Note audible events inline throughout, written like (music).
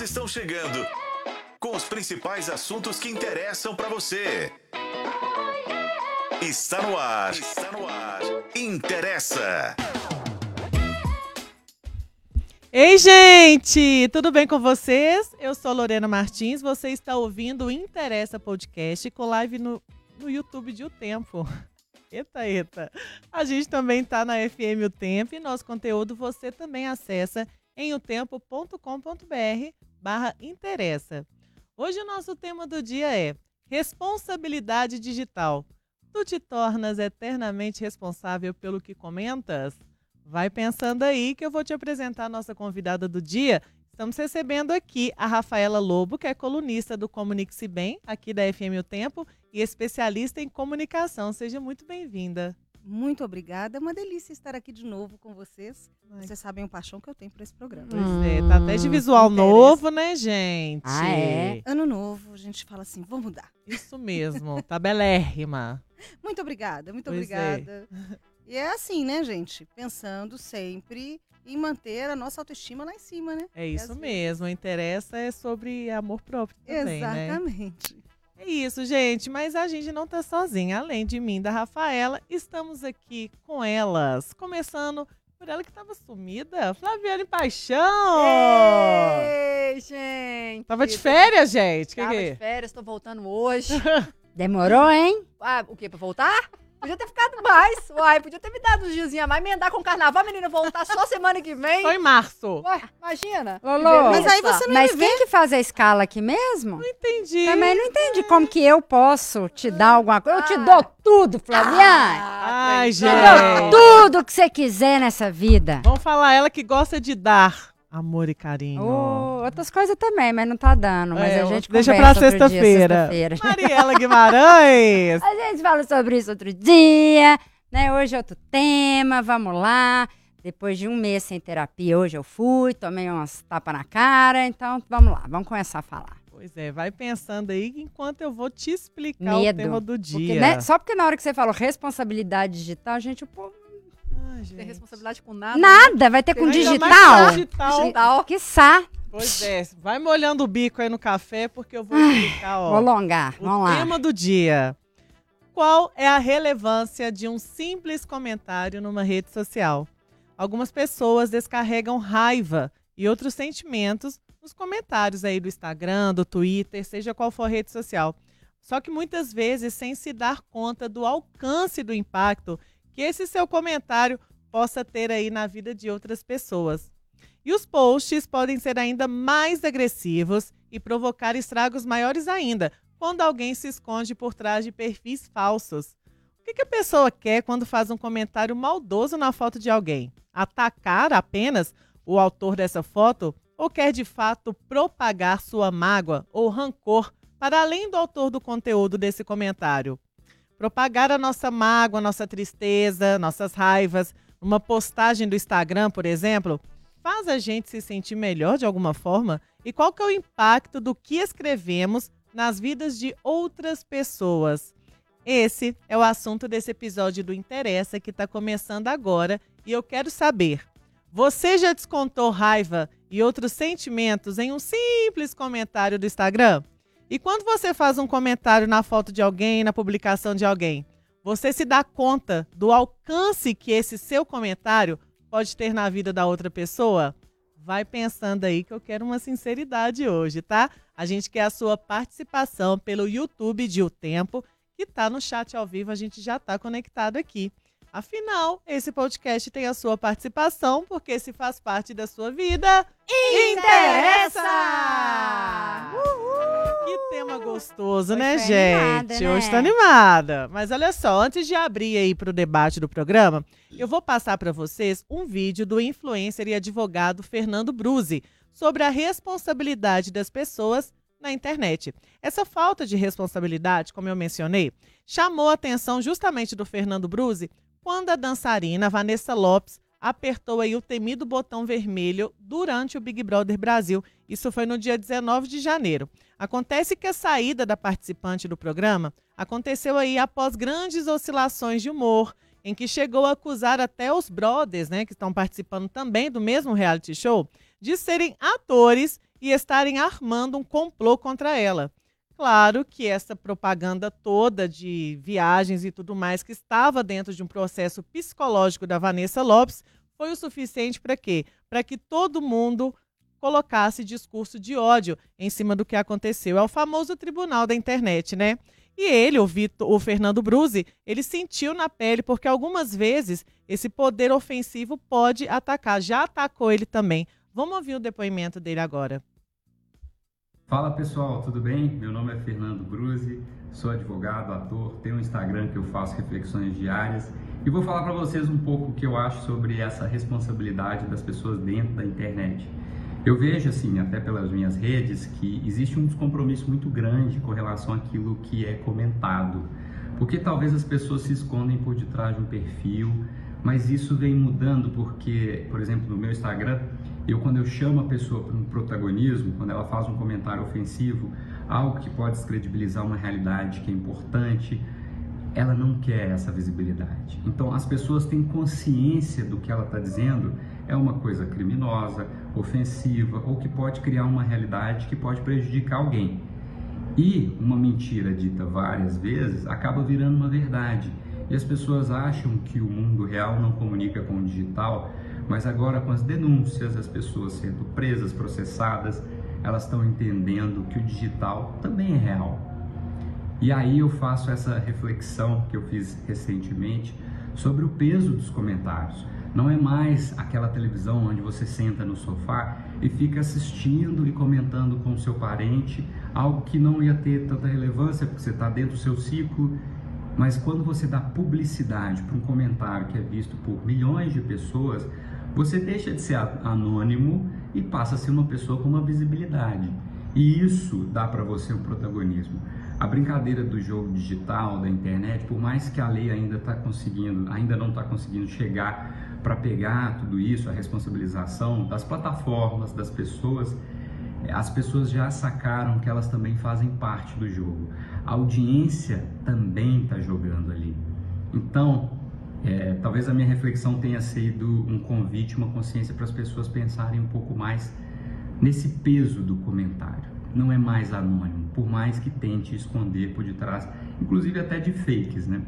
Estão chegando com os principais assuntos que interessam para você. Está no ar. Está no ar. Interessa. Ei, gente! Tudo bem com vocês? Eu sou Lorena Martins. Você está ouvindo o Interessa Podcast com live no, no YouTube de O Tempo. (laughs) Eita, eita! A gente também está na FM O Tempo e nosso conteúdo você também acessa em otempo.com.br barra interessa. Hoje o nosso tema do dia é responsabilidade digital. Tu te tornas eternamente responsável pelo que comentas? Vai pensando aí que eu vou te apresentar a nossa convidada do dia. Estamos recebendo aqui a Rafaela Lobo, que é colunista do Comunique-se Bem, aqui da FM O Tempo, e especialista em comunicação. Seja muito bem-vinda. Muito obrigada. É uma delícia estar aqui de novo com vocês. Ai. Vocês sabem o paixão que eu tenho por esse programa. Pois hum, é, tá até de visual novo, né, gente? Ah, é? Ano novo, a gente fala assim, vamos mudar. Isso mesmo, tá belérrima. (laughs) Muito obrigada, muito pois é. obrigada. É. (laughs) E é assim, né, gente? Pensando sempre em manter a nossa autoestima lá em cima, né? É isso mesmo. Vezes... Interessa é sobre amor próprio também, né? Exatamente. Né? É isso, gente. Mas a gente não tá sozinha. Além de mim, da Rafaela, estamos aqui com elas. Começando por ela que estava sumida, Flaviane Paixão. Ei, gente. Tava de férias, gente. Tava que de férias, tô voltando hoje. (laughs) Demorou, hein? Ah, o quê? Pra voltar? Podia ter ficado mais. Uai, podia ter me dado uns dias a mais, emendar com o carnaval, menina, voltar só semana que vem. Só em março. Ué, imagina. Lolo, mas aí você não Mas quem que faz a escala aqui mesmo? Não entendi. Também não entendi como que eu posso te dar alguma coisa. Eu te ah. dou tudo, Flaviane. Ah, Ai, gente. Te dou tudo que você quiser nessa vida. Vamos falar ela que gosta de dar. Amor e carinho. Oh, outras coisas também, mas não tá dando. Mas é, a gente Deixa pra sexta-feira. Sexta Mariela Guimarães. (laughs) a gente fala sobre isso outro dia. Né? Hoje é outro tema, vamos lá. Depois de um mês sem terapia, hoje eu fui, tomei umas tapas na cara. Então, vamos lá, vamos começar a falar. Pois é, vai pensando aí enquanto eu vou te explicar Medo. o tema do dia. Porque, né, só porque na hora que você falou responsabilidade digital, gente, o povo gente. Tem responsabilidade com nada. Nada, né? vai ter com digital. digital. Digital. Quiçá. Pois é, vai molhando o bico aí no café, porque eu vou explicar, ó. Vou alongar, o vamos lá. tema do dia. Qual é a relevância de um simples comentário numa rede social? Algumas pessoas descarregam raiva e outros sentimentos nos comentários aí do Instagram, do Twitter, seja qual for a rede social. Só que muitas vezes sem se dar conta do alcance do impacto que esse seu comentário possa ter aí na vida de outras pessoas. E os posts podem ser ainda mais agressivos e provocar estragos maiores ainda quando alguém se esconde por trás de perfis falsos. O que, que a pessoa quer quando faz um comentário maldoso na foto de alguém? Atacar apenas o autor dessa foto ou quer de fato propagar sua mágoa ou rancor para além do autor do conteúdo desse comentário? Propagar a nossa mágoa, nossa tristeza, nossas raivas, uma postagem do Instagram, por exemplo, faz a gente se sentir melhor de alguma forma? E qual que é o impacto do que escrevemos nas vidas de outras pessoas? Esse é o assunto desse episódio do Interessa que está começando agora e eu quero saber: você já descontou raiva e outros sentimentos em um simples comentário do Instagram? E quando você faz um comentário na foto de alguém, na publicação de alguém, você se dá conta do alcance que esse seu comentário pode ter na vida da outra pessoa? Vai pensando aí que eu quero uma sinceridade hoje, tá? A gente quer a sua participação pelo YouTube de O Tempo, que tá no chat ao vivo, a gente já tá conectado aqui. Afinal, esse podcast tem a sua participação, porque se faz parte da sua vida, interessa! Uhul! Que tema gostoso, né, gente? Animada, né? Hoje tá animada. Mas olha só, antes de abrir aí para o debate do programa, eu vou passar para vocês um vídeo do influencer e advogado Fernando Bruzi sobre a responsabilidade das pessoas na internet. Essa falta de responsabilidade, como eu mencionei, chamou a atenção justamente do Fernando Bruzi quando a dançarina Vanessa Lopes apertou aí o temido botão vermelho durante o Big Brother Brasil. Isso foi no dia 19 de janeiro. Acontece que a saída da participante do programa aconteceu aí após grandes oscilações de humor, em que chegou a acusar até os brothers, né, que estão participando também do mesmo reality show, de serem atores e estarem armando um complô contra ela. Claro que essa propaganda toda de viagens e tudo mais que estava dentro de um processo psicológico da Vanessa Lopes foi o suficiente para quê? Para que todo mundo colocasse discurso de ódio em cima do que aconteceu. É o famoso tribunal da internet, né? E ele, o, Vitor, o Fernando Bruzi, ele sentiu na pele, porque algumas vezes esse poder ofensivo pode atacar. Já atacou ele também. Vamos ouvir o depoimento dele agora. Fala pessoal, tudo bem? Meu nome é Fernando Bruzi, sou advogado, ator, tenho um Instagram que eu faço reflexões diárias e vou falar para vocês um pouco o que eu acho sobre essa responsabilidade das pessoas dentro da internet. Eu vejo, assim, até pelas minhas redes, que existe um descompromisso muito grande com relação àquilo que é comentado. Porque talvez as pessoas se escondem por detrás de um perfil, mas isso vem mudando porque, por exemplo, no meu Instagram, eu quando eu chamo a pessoa para um protagonismo, quando ela faz um comentário ofensivo, algo que pode descredibilizar uma realidade que é importante, ela não quer essa visibilidade. Então as pessoas têm consciência do que ela está dizendo é uma coisa criminosa, ofensiva ou que pode criar uma realidade que pode prejudicar alguém. E uma mentira dita várias vezes acaba virando uma verdade. E as pessoas acham que o mundo real não comunica com o digital, mas agora com as denúncias, as pessoas sendo presas, processadas, elas estão entendendo que o digital também é real e aí eu faço essa reflexão que eu fiz recentemente sobre o peso dos comentários. Não é mais aquela televisão onde você senta no sofá e fica assistindo e comentando com o seu parente algo que não ia ter tanta relevância porque você está dentro do seu ciclo. Mas quando você dá publicidade para um comentário que é visto por milhões de pessoas, você deixa de ser anônimo e passa a ser uma pessoa com uma visibilidade. E isso dá para você um protagonismo. A brincadeira do jogo digital, da internet, por mais que a lei ainda está conseguindo, ainda não está conseguindo chegar para pegar tudo isso, a responsabilização das plataformas, das pessoas, as pessoas já sacaram que elas também fazem parte do jogo. A audiência também está jogando ali. Então, é, talvez a minha reflexão tenha sido um convite, uma consciência para as pessoas pensarem um pouco mais nesse peso do comentário não é mais anônimo, por mais que tente esconder por detrás, inclusive até de fakes, né?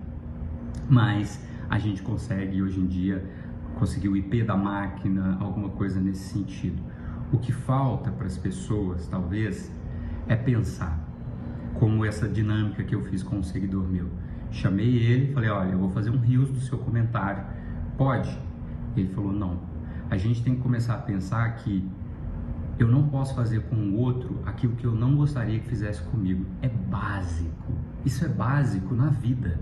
Mas a gente consegue hoje em dia conseguir o IP da máquina, alguma coisa nesse sentido. O que falta para as pessoas, talvez, é pensar, como essa dinâmica que eu fiz com um seguidor meu. Chamei ele, falei: "Olha, eu vou fazer um rios do seu comentário. Pode?" Ele falou: "Não. A gente tem que começar a pensar que eu não posso fazer com o outro aquilo que eu não gostaria que fizesse comigo. É básico. Isso é básico na vida.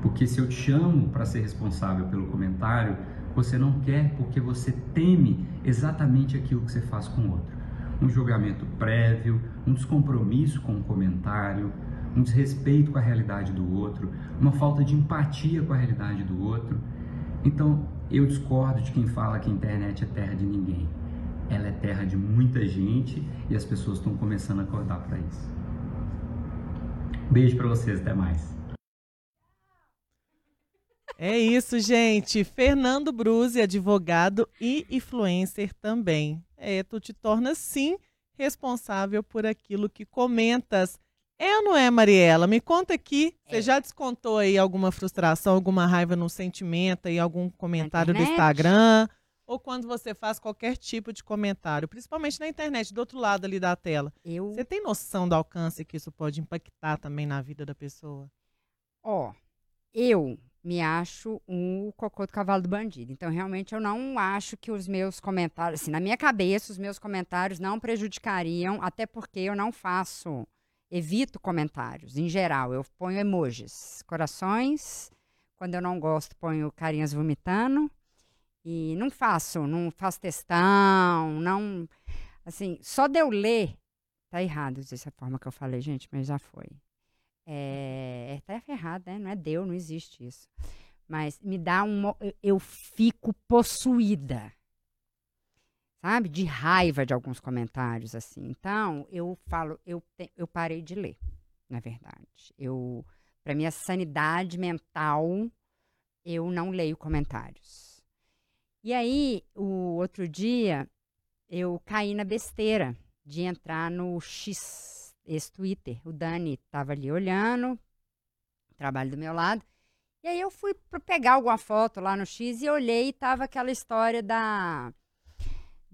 Porque se eu te chamo para ser responsável pelo comentário, você não quer porque você teme exatamente aquilo que você faz com o outro. Um julgamento prévio, um descompromisso com o comentário, um desrespeito com a realidade do outro, uma falta de empatia com a realidade do outro. Então, eu discordo de quem fala que a internet é terra de ninguém ela é terra de muita gente e as pessoas estão começando a acordar para isso. Beijo para vocês, até mais. É isso, gente. Fernando Bruzi, advogado e influencer também. É, tu te torna sim responsável por aquilo que comentas. É ou não é, Mariela? Me conta aqui. É. Você já descontou aí alguma frustração, alguma raiva no sentimento aí, algum comentário do Instagram? ou quando você faz qualquer tipo de comentário, principalmente na internet, do outro lado ali da tela. Eu... Você tem noção do alcance que isso pode impactar também na vida da pessoa? Ó, oh, eu me acho um cocô do cavalo do bandido. Então, realmente, eu não acho que os meus comentários, assim, na minha cabeça, os meus comentários não prejudicariam, até porque eu não faço, evito comentários, em geral. Eu ponho emojis, corações. Quando eu não gosto, ponho carinhas vomitando. E não faço, não faço testão, não. Assim, só de eu ler. Tá errado dessa forma que eu falei, gente, mas já foi. É, tá errado, né? Não é Deus, não existe isso. Mas me dá um. Eu fico possuída. Sabe? De raiva de alguns comentários, assim. Então, eu falo, eu, eu parei de ler, na verdade. Eu, para minha sanidade mental, eu não leio comentários. E aí, o outro dia, eu caí na besteira de entrar no X, esse Twitter. O Dani estava ali olhando, trabalho do meu lado. E aí eu fui pegar alguma foto lá no X e olhei e tava aquela história da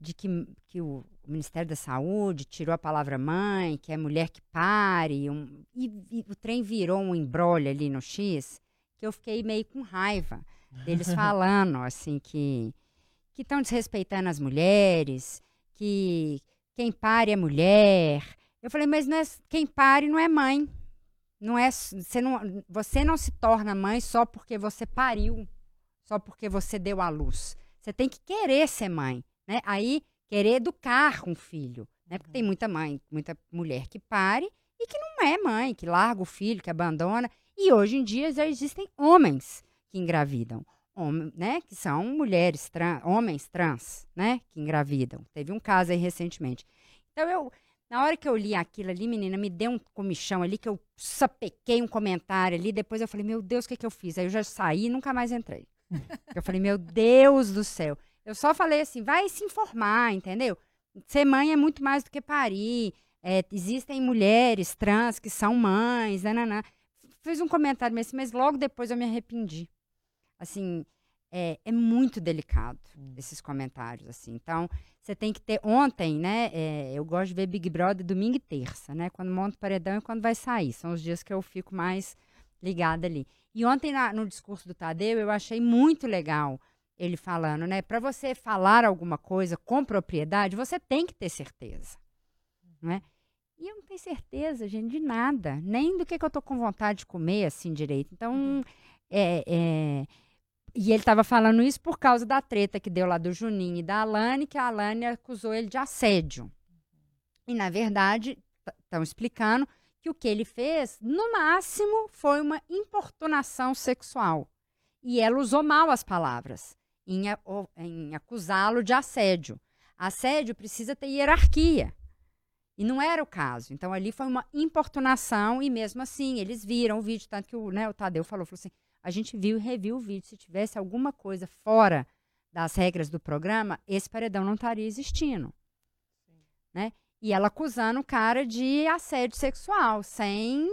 de que, que o Ministério da Saúde tirou a palavra mãe, que é mulher que pare, um, e, e o trem virou um embrolho ali no X, que eu fiquei meio com raiva deles (laughs) falando assim que que estão desrespeitando as mulheres, que quem pare é mulher. Eu falei, mas é, quem pare não é mãe. Não é, você, não, você não se torna mãe só porque você pariu, só porque você deu à luz. Você tem que querer ser mãe, né? Aí, querer educar um filho, né? Porque tem muita mãe, muita mulher que pare e que não é mãe, que larga o filho, que abandona. E hoje em dia já existem homens que engravidam, homem, né? Que são mulheres, trans, homens trans, né? Que engravidam. Teve um caso aí recentemente. Então, eu, na hora que eu li aquilo ali, menina, me deu um comichão ali, que eu sapequei um comentário ali. Depois eu falei, meu Deus, o que, que eu fiz? Aí eu já saí e nunca mais entrei. eu falei, meu Deus do céu. Eu só falei assim, vai se informar, entendeu? Ser mãe é muito mais do que parir. É, existem mulheres trans que são mães, nananã. Fiz um comentário assim, mas logo depois eu me arrependi. Assim, é, é muito delicado hum. esses comentários, assim. Então, você tem que ter. Ontem, né? É, eu gosto de ver Big Brother domingo e terça, né? Quando monta o paredão e quando vai sair. São os dias que eu fico mais ligada ali. E ontem, na, no discurso do Tadeu, eu achei muito legal ele falando, né? Para você falar alguma coisa com propriedade, você tem que ter certeza, né? E eu não tenho certeza, gente, de nada, nem do que, que eu tô com vontade de comer assim direito. Então, uhum. é, é e ele estava falando isso por causa da treta que deu lá do Juninho e da Alane, que a Alane acusou ele de assédio. E, na verdade, estão explicando que o que ele fez, no máximo, foi uma importunação sexual. E ela usou mal as palavras em, em acusá-lo de assédio. Assédio precisa ter hierarquia. E não era o caso. Então, ali foi uma importunação, e mesmo assim, eles viram o vídeo, tanto que o, né, o Tadeu falou, falou assim: a gente viu e reviu o vídeo. Se tivesse alguma coisa fora das regras do programa, esse paredão não estaria existindo. Né? E ela acusando o cara de assédio sexual, sem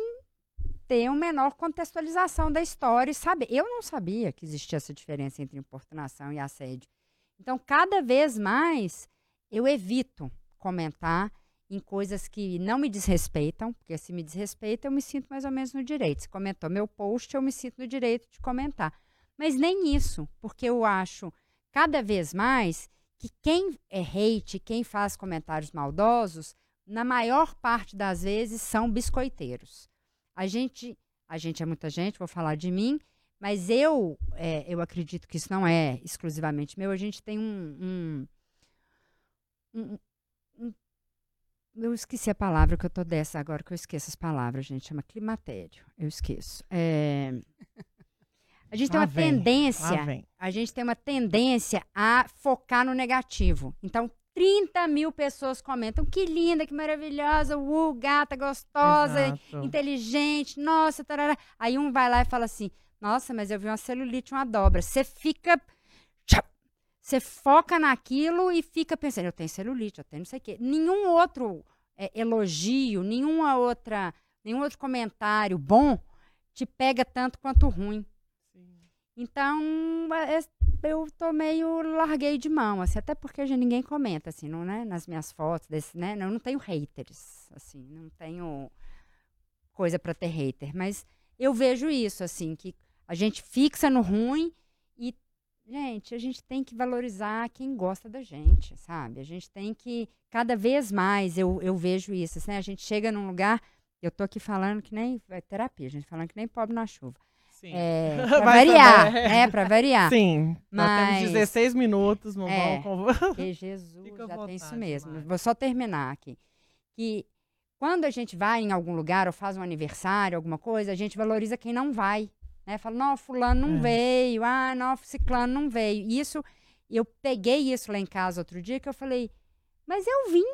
ter uma menor contextualização da história e saber. Eu não sabia que existia essa diferença entre importunação e assédio. Então, cada vez mais, eu evito comentar em coisas que não me desrespeitam, porque se me desrespeita, eu me sinto mais ou menos no direito. Se comentou meu post, eu me sinto no direito de comentar. Mas nem isso, porque eu acho cada vez mais que quem é hate, quem faz comentários maldosos, na maior parte das vezes são biscoiteiros. A gente, a gente é muita gente, vou falar de mim, mas eu, é, eu acredito que isso não é exclusivamente meu. A gente tem um, um, um eu esqueci a palavra que eu tô dessa agora que eu esqueço as palavras, gente. Chama climatério. Eu esqueço. É... A gente tem uma vem, tendência. A gente tem uma tendência a focar no negativo. Então, 30 mil pessoas comentam. Que linda, que maravilhosa, uh, gata, gostosa, Exato. inteligente, nossa, tarará. Aí um vai lá e fala assim: Nossa, mas eu vi uma celulite, uma dobra. Você fica você foca naquilo e fica pensando, eu tenho celulite, eu tenho não sei o quê. Nenhum outro é, elogio, nenhuma outra, nenhum outro comentário bom te pega tanto quanto ruim. Sim. Então, é, eu tô meio larguei de mão, assim, até porque já ninguém comenta, assim, não, né, nas minhas fotos, desse, né, eu não tenho haters, assim, não tenho coisa para ter hater, mas eu vejo isso, assim, que a gente fixa no ruim Gente, a gente tem que valorizar quem gosta da gente, sabe? A gente tem que, cada vez mais, eu, eu vejo isso, assim, a gente chega num lugar, eu tô aqui falando que nem, é terapia, a gente falando que nem pobre na chuva. Sim. É, (laughs) pra variar, é, pra variar. Sim, Mas, nós temos 16 minutos, não é, vamos... (laughs) Que Jesus, Fica já tem isso mesmo. Vou só terminar aqui. Que quando a gente vai em algum lugar ou faz um aniversário, alguma coisa, a gente valoriza quem não vai. Né? Fala, não, fulano não é. veio, ah, não, ciclano não veio. Isso, eu peguei isso lá em casa outro dia que eu falei, mas eu vim.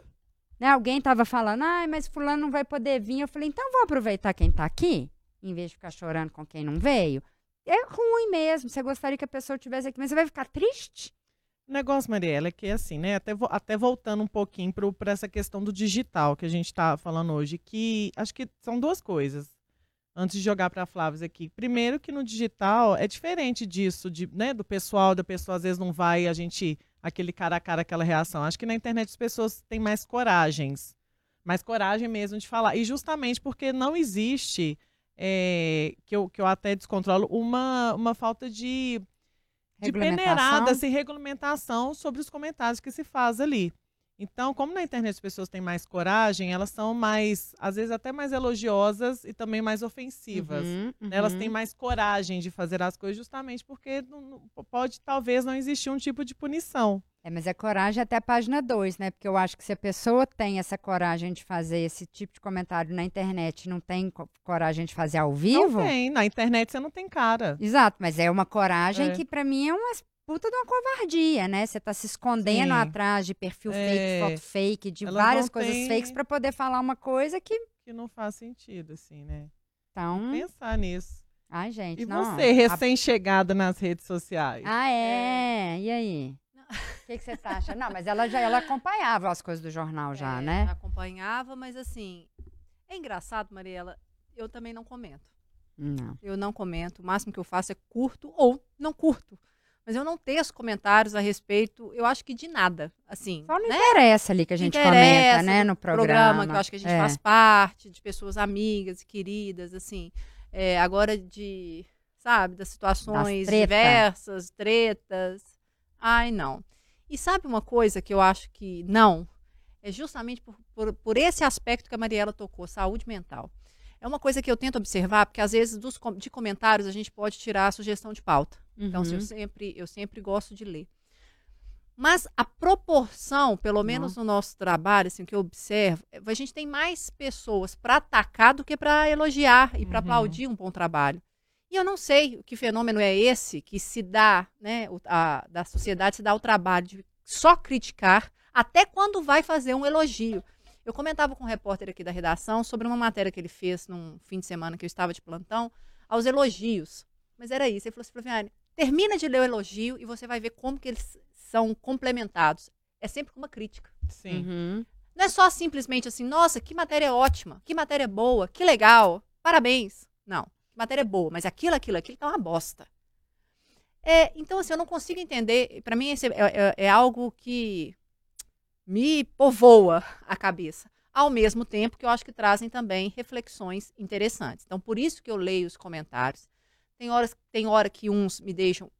Né? Alguém estava falando, ah, mas fulano não vai poder vir. Eu falei, então vou aproveitar quem está aqui, em vez de ficar chorando com quem não veio. É ruim mesmo. Você gostaria que a pessoa estivesse aqui, mas você vai ficar triste? O negócio, Mariela, é que assim, né? Até, até voltando um pouquinho para essa questão do digital que a gente está falando hoje, que acho que são duas coisas. Antes de jogar para a Flávia aqui. Primeiro que no digital é diferente disso, de, né, do pessoal, da pessoa às vezes não vai, a gente, aquele cara a cara, aquela reação. Acho que na internet as pessoas têm mais coragens. Mais coragem mesmo de falar. E justamente porque não existe, é, que, eu, que eu até descontrolo, uma, uma falta de de peneirada, assim, regulamentação sobre os comentários que se faz ali. Então, como na internet as pessoas têm mais coragem, elas são mais, às vezes até mais elogiosas e também mais ofensivas. Uhum, né? Elas uhum. têm mais coragem de fazer as coisas justamente porque não- não- pode talvez não existir um tipo de punição. É, mas é coragem até a página 2, né? Porque eu acho que se a pessoa tem essa coragem de fazer esse tipo de comentário na internet e não tem co- coragem de fazer ao vivo. Não tem, na internet você não tem cara. Exato, mas é uma coragem É. que pra mim é uma puta de uma covardia, né? Você tá se escondendo Sim. atrás de perfil É. fake, foto fake, de Elas várias coisas têm- fakes pra poder falar uma coisa que Que não faz sentido, assim, né? então, Pensar nisso. ai gente, E não. você, a- recém-chegada nas redes sociais? Ah, é. E aí? (laughs) O que que você tá achando? Não, mas ela já ela acompanhava as coisas do jornal já, É, né? Acompanhava, mas assim, é engraçado, Mariela, eu também não comento. Não. Eu não comento. O máximo que eu faço é curto ou não curto. Mas eu não teço comentários a respeito, eu acho que de nada. Assim, Só não né? interessa ali que a gente comenta, né, no programa. que eu acho que a gente É. faz parte, de pessoas amigas, queridas, assim. É, agora de, sabe, das situações treta. diversas, tretas. Ai, não. E sabe uma coisa que eu acho que não? É justamente por, por, por esse aspecto que a Mariela tocou, saúde mental. É uma coisa que eu tento observar, porque às vezes dos, de comentários a gente pode tirar a sugestão de pauta. Então, assim, eu, Uhum. sempre, eu sempre gosto de ler. Mas a proporção, pelo menos no nosso trabalho, assim, que eu observo, é, a gente tem mais pessoas para atacar do que para elogiar e para Uhum. aplaudir um bom trabalho. E eu não sei que fenômeno é esse que se dá, né, a- da sociedade se dá o trabalho de só criticar até quando vai fazer um elogio. Eu comentava com um repórter aqui da redação sobre uma matéria que ele fez num fim de semana que eu estava de plantão, aos elogios. Mas era isso. Ele falou assim, Flaviane, termina de ler o elogio e você vai ver como que eles são complementados. É sempre com uma crítica. Sim. Uhum. Não é só simplesmente assim, nossa, que matéria ótima, que matéria boa, que legal, parabéns. Não, que matéria boa, mas aquilo, aquilo, aquilo tá uma bosta. É, então, assim, eu não consigo entender. Para mim, esse é, é- é algo que me povoa a cabeça. Ao mesmo tempo que eu acho que trazem também reflexões interessantes. Então, por isso que eu leio os comentários. Tem horas, tem hora que uns me deixam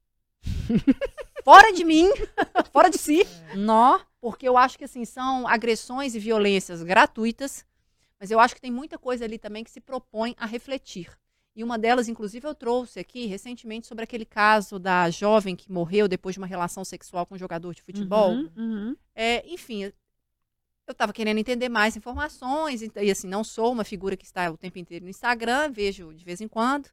(laughs) fora de mim, (laughs) fora de si Nó. porque eu acho que assim são agressões e violências gratuitas, mas eu acho que tem muita coisa ali também que se propõe a refletir. E uma delas, inclusive, eu trouxe aqui recentemente sobre aquele caso da jovem que morreu depois de uma relação sexual com um jogador de futebol. Uhum, uhum. É, enfim, eu estava querendo entender mais informações, e, e, assim, não sou uma figura que está o tempo inteiro no Instagram, vejo de vez em quando.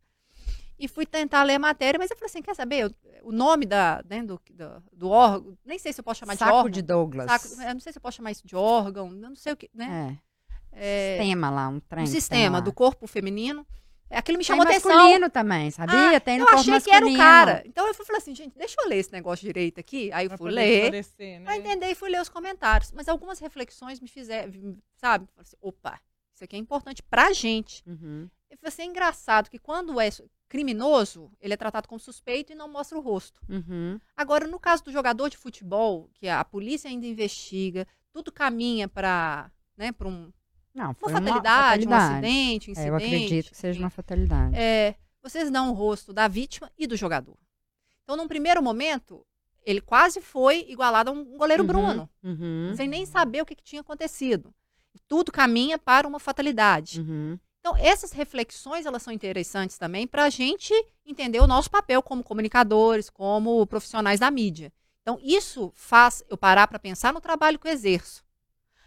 E fui tentar ler a matéria, mas eu falei assim: quer saber? Eu- o nome da, né, do, do, do órgão, nem sei se eu posso chamar de Saco órgão. de Douglas. Saco- eu não sei se eu posso chamar isso de órgão, eu não sei o que, né? É. É, Sistema lá, um trem. um tem sistema do corpo feminino. É, Aquilo me Tem chamou atenção. masculino também, sabia? Ah, tem no eu corpo achei que era o masculino. cara. Então eu fui falei assim, gente, deixa eu ler esse negócio direito aqui. Aí eu Pra fui ler, né? pra entender e fui ler os comentários. Mas algumas reflexões me fizeram, sabe? Falei assim, opa, isso aqui é importante pra gente. Uhum. E foi assim, engraçado que quando é criminoso, ele é tratado como suspeito e não mostra o rosto. Uhum. Agora, no caso do jogador de futebol, que a polícia ainda investiga, tudo caminha para né, pra um, Não, uma fatalidade, um fatalidade. acidente, um É, incidente. eu acredito que seja uma fatalidade. É, vocês dão o rosto da vítima e do jogador. Então, num primeiro momento, ele quase foi igualado a um goleiro Uhum, Bruno, Uhum. sem nem saber o que, que tinha acontecido. Tudo caminha para uma fatalidade. Uhum. Então, essas reflexões, elas são interessantes também para a gente entender o nosso papel como comunicadores, como profissionais da mídia. Então, isso faz eu parar para pensar no trabalho que eu exerço.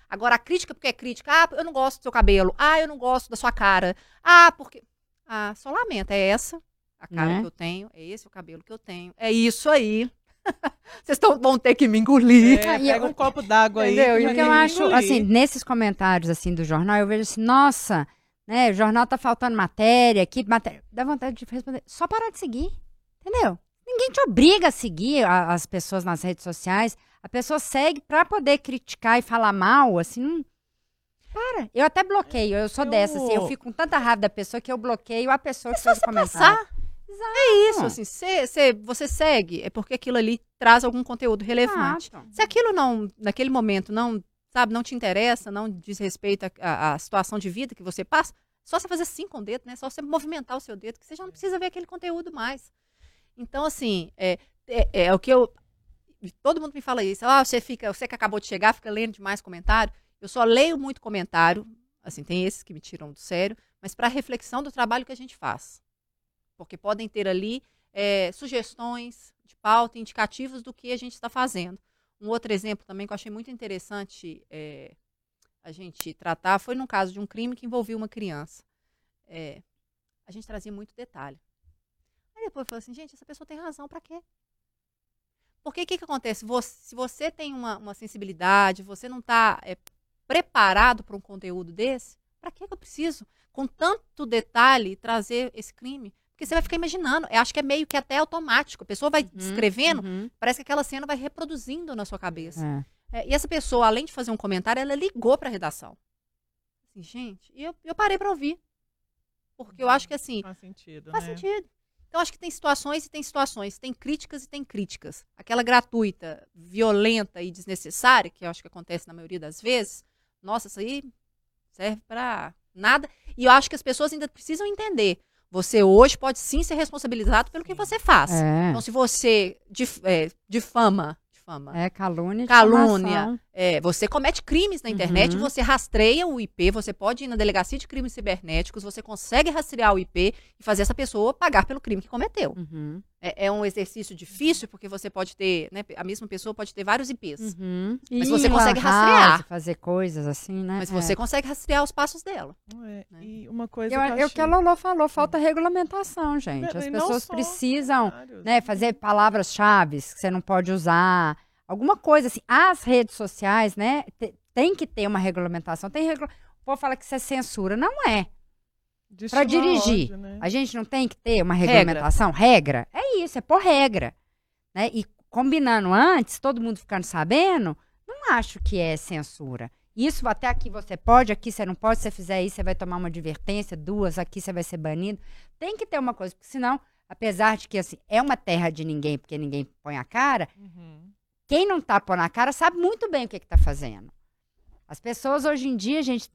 Agora, a crítica, porque é crítica, ah, eu não gosto do seu cabelo, ah, eu não gosto da sua cara, ah, porque... Ah, só lamenta, é essa a cara Né? que eu tenho, é esse o cabelo que eu tenho, é isso aí. (laughs) Vocês tão- vão ter que me engolir. É, Ah, pega eu- um copo d'água aí. Entendeu? E o que eu acho, engolir. assim, nesses comentários, assim, do jornal, eu vejo assim, nossa, né, o jornal tá faltando matéria, que matéria. Dá vontade de responder, só parar de seguir, entendeu? ninguém te obriga a seguir a- as pessoas nas redes sociais. A pessoa segue pra poder criticar e falar mal, assim, não... Para. Eu até bloqueio, eu sou Eu- dessa, assim, eu fico com tanta raiva da pessoa que eu bloqueio a pessoa que Se fez o comentário. passar, é isso, assim, cê, cê- você segue, é porque aquilo ali traz algum conteúdo relevante. Exato. Se aquilo não, naquele momento, não, sabe, não te interessa, não diz respeito à- situação de vida que você passa, só você fazer assim com o dedo, né? Só você movimentar o seu dedo, que você já não precisa ver aquele conteúdo mais. Então, assim, é, é, é o que eu. Todo mundo me fala isso. Ah, você fica, você que acabou de chegar, fica lendo demais comentário. Eu só leio muito comentário, assim, tem esses que me tiram do sério, mas para reflexão do trabalho que a gente faz. Porque podem ter ali é, sugestões de pauta, indicativos do que a gente está fazendo. Um outro exemplo também que eu achei muito interessante é, a gente tratar foi no caso de um crime que envolvia uma criança. É, a gente trazia muito detalhe. Aí depois falei assim, gente, essa pessoa tem razão, para quê? Porque o que, que acontece? Você- se você tem uma, uma sensibilidade, você não está preparado para um conteúdo desse, para que eu preciso, com tanto detalhe, trazer esse crime? Porque você vai ficar imaginando. Eu acho que é meio que até automático. A pessoa vai descrevendo, Uhum. parece que aquela cena vai reproduzindo na sua cabeça. É. É, e essa pessoa, além de fazer um comentário, ela ligou para a redação. Assim, gente, e eu, eu parei para ouvir. Porque eu acho que assim, Faz sentido, faz né? sentido. Então, acho que tem situações e tem situações. Tem críticas e tem críticas. Aquela gratuita, violenta e desnecessária, que eu acho que acontece na maioria das vezes, nossa, isso aí serve para nada. E eu acho que as pessoas ainda precisam entender. Você hoje pode sim ser responsabilizado pelo que você faz. É. Então, se você dif, é, difama, difama, É calúnia. Calúnia. é, você comete crimes na internet, Uhum. você rastreia o IP, você pode ir na delegacia de crimes cibernéticos, você consegue rastrear o IP e fazer essa pessoa pagar pelo crime que cometeu. Uhum. É, é um exercício difícil, porque você pode ter, né, a mesma pessoa pode ter vários IPs. Uhum. Mas E você consegue rastrear. Fazer coisas assim, né? Mas É. você consegue rastrear os passos dela. É, né? E uma coisa Eu, que eu eu que a Lolo falou, falta regulamentação, gente. Não, As e pessoas precisam né, fazer palavras-chave que você não pode usar. Alguma coisa assim. As redes sociais, né? te- Tem que ter uma regulamentação. Tem regula... O povo fala que isso é censura. Não é. Destilar dirigir. ódio, né? A gente não tem que ter uma Regra. regulamentação? Regra. É isso, é por regra. Né? E combinando antes, todo mundo ficando sabendo, não acho que é censura. Isso até aqui você pode, aqui você não pode. Se você fizer isso, você vai tomar uma advertência, duas, aqui você vai ser banido. Tem que ter uma coisa, porque senão, apesar de que assim, é uma terra de ninguém, porque ninguém põe a cara, Uhum. quem não tá pondo a cara sabe muito bem o que, que tá fazendo. As pessoas hoje em dia, gente.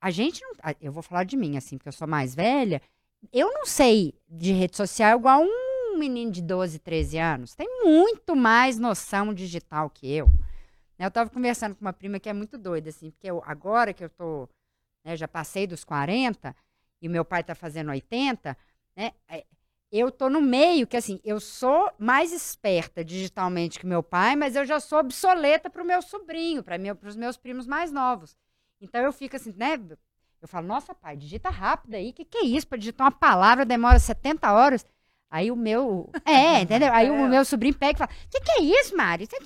A gente não. Eu vou falar de mim, assim, porque eu sou mais velha. Eu não sei de rede social igual um menino de 12, 13 anos. Tem muito mais noção digital que eu. Né, Eu tava conversando com uma prima que é muito doida, assim, porque eu, agora que eu tô. né, já passei dos 40 e o meu pai tá fazendo 80, né? é, eu tô no meio que assim, eu sou mais esperta digitalmente que meu pai, mas eu já sou obsoleta pro meu sobrinho, para meu, os meus primos mais novos. Então eu fico assim, né? Eu falo, nossa, pai, digita rápido aí. Que que é isso? Para digitar uma palavra demora 70 horas. Aí o meu. É, entendeu? Aí o (laughs) meu sobrinho pega e fala: Que que é isso, Mari? Você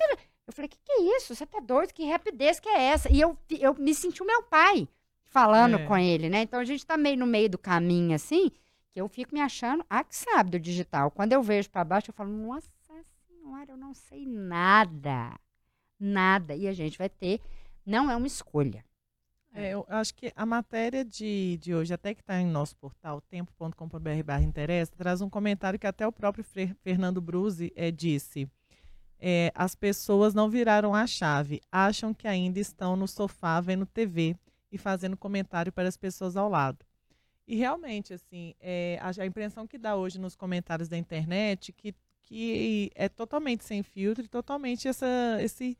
Eu falei: Que que é isso? Você tá doido? Que rapidez que é essa? E eu, eu me senti o meu pai falando É. com ele, né? Então a gente tá meio no meio do caminho assim que eu fico me achando, ah, que sabe do digital. Quando eu vejo para baixo, eu falo, nossa senhora, eu não sei nada. Nada. E a gente vai ter, não é uma escolha. É, eu acho que a matéria de, de hoje, até que está em nosso portal, tempo.com.br barra interessa, traz um comentário que até o próprio Fre- Fernando Bruzi eh, disse. É, as pessoas não viraram a chave, acham que ainda estão no sofá vendo TV e fazendo comentário para as pessoas ao lado. E realmente, assim, é, a, a impressão que dá hoje nos comentários da internet que, que é totalmente sem filtro totalmente essa, esse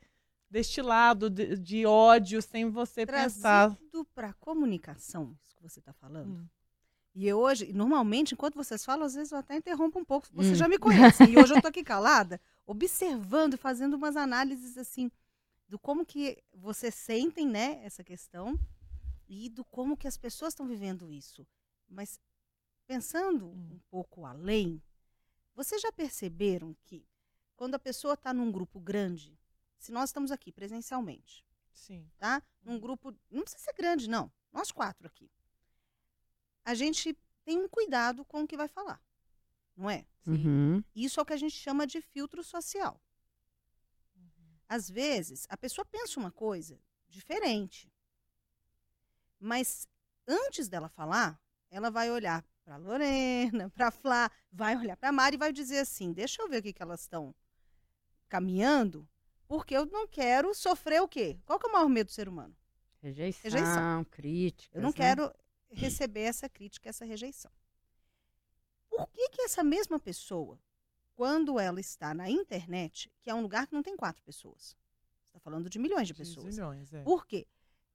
destilado de, de ódio sem você pensar. Trazido para comunicação, isso que você está falando. Hum. E eu hoje, normalmente, enquanto vocês falam, às vezes eu até interrompo um pouco. Você Hum. já me conhece. e hoje eu tô aqui calada, observando e fazendo umas análises assim do como que vocês sentem, né, essa questão e do como que as pessoas estão vivendo isso. Mas pensando um pouco além, vocês já perceberam que quando a pessoa está num grupo grande, se nós estamos aqui presencialmente, Sim. tá? Num grupo, não precisa ser grande, não. Nós quatro aqui. A gente tem um cuidado com o que vai falar. não é? Uhum. Isso é o que a gente chama de filtro social. Às vezes, a pessoa pensa uma coisa diferente. Mas antes dela falar, ela vai olhar para Lorena, (laughs) para Flá, vai olhar para Mari e vai dizer assim: "Deixa eu ver o que que elas estão caminhando, porque eu não quero sofrer o quê? Qual que é o maior medo do ser humano? Rejeição, Rejeição. crítica. Eu não quero receber essa crítica, essa rejeição. Por que que essa mesma pessoa, quando ela está na internet, que é um lugar que não tem quatro pessoas, você está falando de milhões de pessoas. Milhões, é. Por quê?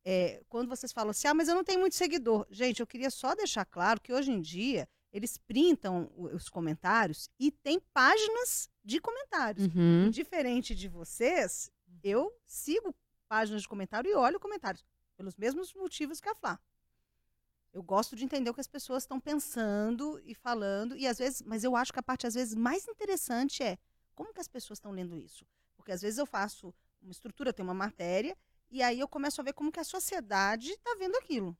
É, quando vocês falam assim, ah, mas eu não tenho muito seguidor. Gente, eu queria só deixar claro que hoje em dia eles printam os comentários e tem páginas de comentários. Uhum. Diferente de vocês, eu sigo páginas de comentário e olho comentários, pelos mesmos motivos que a Flá. Eu gosto de entender o que as pessoas estão pensando e falando, e às vezes, mas eu acho que a parte às vezes mais interessante é como que as pessoas estão lendo isso. Porque às vezes eu faço uma estrutura, tenho uma matéria, e aí eu começo a ver como que a sociedade está vendo aquilo.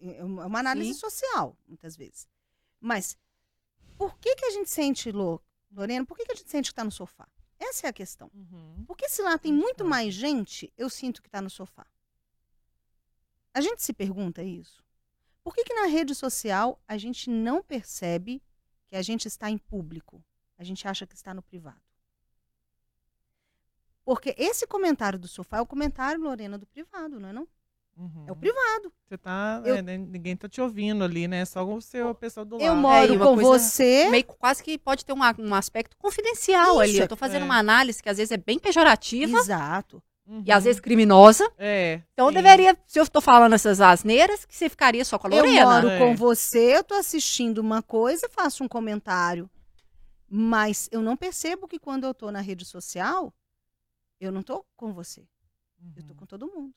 É uma é uma análise Sim. social, muitas vezes. Mas por que, que a gente sente, Lô, Lorena, por que, que a gente sente que está no sofá? Essa é a questão. Uhum. Porque se lá tem Muito fácil. mais gente, eu sinto que está no sofá. A gente se pergunta isso. Por que, que na rede social a gente não percebe que a gente está em público? A gente acha que está no privado. Porque esse comentário do sofá é o comentário, Lorena, do privado, não é não? Uhum. É o privado. Você tá. Eu- é, né, ninguém tá te ouvindo ali, né? Só o seu a pessoa do lado. Eu É, moro uma com você. Meio quase que pode ter um, um aspecto confidencial ali. Isso, Eu tô fazendo é. uma análise que às vezes é bem pejorativa Exato. Uhum. e às vezes criminosa. É. Então sim. deveria, se eu tô falando essas asneiras, que você ficaria só com a Eu Lorena. moro É. com você, eu tô assistindo uma coisa, faço um comentário. Mas eu não percebo que quando eu tô na rede social, eu não tô com você. Eu tô Uhum. com todo mundo.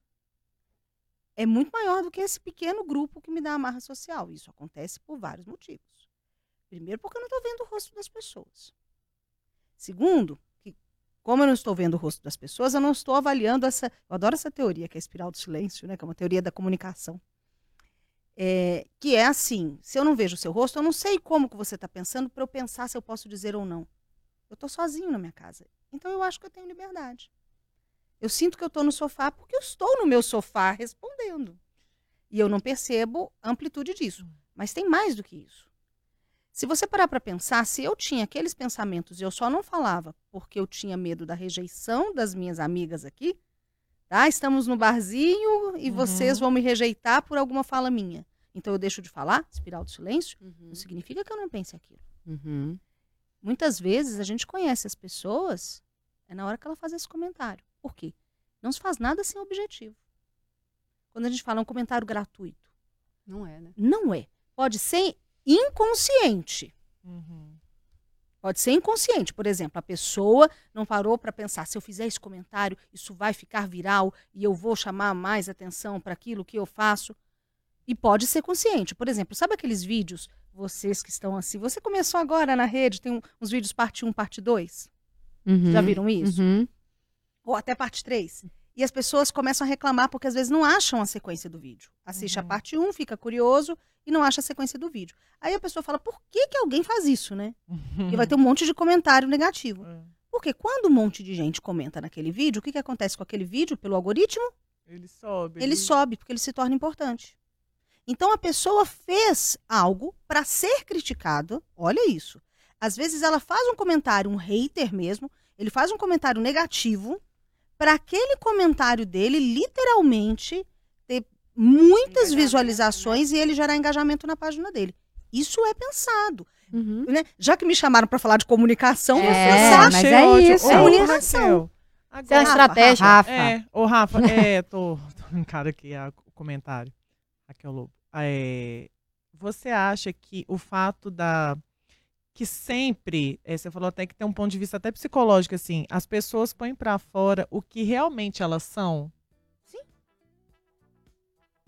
É muito maior do que esse pequeno grupo que me dá amarra social. Isso acontece por vários motivos. Primeiro, porque eu não estou vendo o rosto das pessoas. Segundo, que como eu não estou vendo o rosto das pessoas, eu não estou avaliando essa. Eu adoro essa teoria, que é a espiral do silêncio, né? Que é uma teoria da comunicação. É, que é assim: se eu não vejo o seu rosto, eu não sei como que você está pensando para eu pensar se eu posso dizer ou não. Eu estou sozinho na minha casa. Então eu acho que eu tenho liberdade. Eu sinto que eu estou no sofá porque eu estou no meu sofá respondendo. E eu não percebo a amplitude disso. Mas tem mais do que isso. Se você parar para pensar, se eu tinha aqueles pensamentos e eu só não falava porque eu tinha medo da rejeição das minhas amigas aqui, tá? Estamos no barzinho e Uhum. vocês vão me rejeitar por alguma fala minha. Então eu deixo de falar, espiral do silêncio, Uhum. não significa que eu não pense aquilo. Uhum. Muitas vezes a gente conhece as pessoas é na hora que ela faz esse comentário. Por quê? Não se faz nada sem objetivo. Quando a gente fala um comentário gratuito, Não é, né? não é. Pode ser inconsciente. Uhum. Pode ser inconsciente. Por exemplo, a pessoa não parou para pensar: se eu fizer esse comentário, isso vai ficar viral e eu vou chamar mais atenção para aquilo que eu faço. E pode ser consciente. Por exemplo, sabe aqueles vídeos, vocês que estão assim, você começou agora na rede, tem um- uns vídeos parte 1, parte 2? Já Uhum. viram isso? Uhum. Ou até parte 3. E as pessoas começam a reclamar porque às vezes não acham a sequência do vídeo. Assiste a Uhum. parte 1, fica curioso e não acha a sequência do vídeo. Aí a pessoa fala: por que, que alguém faz isso, né? (laughs) E vai ter um monte de comentário negativo. É. Porque quando um monte de gente comenta naquele vídeo, o que, que acontece com aquele vídeo pelo algoritmo? Ele sobe. Ele sobe, porque ele se torna importante. Então a pessoa fez algo para ser criticado. Olha isso. Às vezes ela faz um comentário, um hater mesmo, ele faz um comentário negativo para aquele comentário dele literalmente ter muitas Engajamento, visualizações e ele gerar engajamento na página dele. Isso é pensado, Uhum. né? Já que me chamaram para falar de comunicação, É, pensar. mas é isso. Ô, Comunicação. Isso é uma agora- estratégia. Rafa. É, ô Rafa, (laughs) é, tô, tô brincando aqui a- o comentário. Raquel Lobo. É, você acha que o fato da. Que sempre, é, você falou até que tem um ponto de vista até psicológico, assim, as pessoas põem pra fora o que realmente elas são?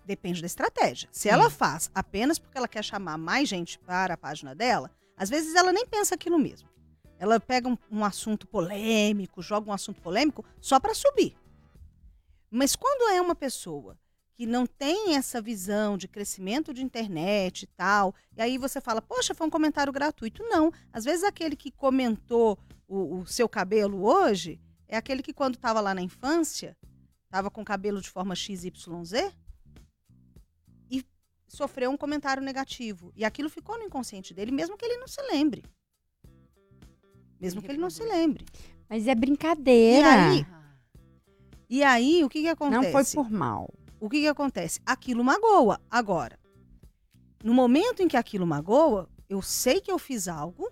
Depende da estratégia. Se Sim. ela faz apenas porque ela quer chamar mais gente para a página dela, às vezes ela nem pensa aquilo mesmo. Ela pega um, um assunto polêmico, joga um assunto polêmico só para subir. Mas quando é uma pessoa que não tem essa visão de crescimento de internet e tal, e aí você fala, poxa, foi um comentário gratuito. Não. Às vezes aquele que comentou o, o seu cabelo hoje é aquele que quando estava lá na infância, estava com cabelo de forma XYZ e sofreu um comentário negativo. E aquilo ficou no inconsciente dele, mesmo que ele não se lembre. Mesmo que ele não se lembre. Mas é E brincadeira. aí, e aí o que, que acontece? Não foi por mal. O que, que acontece? Aquilo magoa. Agora, no momento em que aquilo magoa, eu sei que eu fiz algo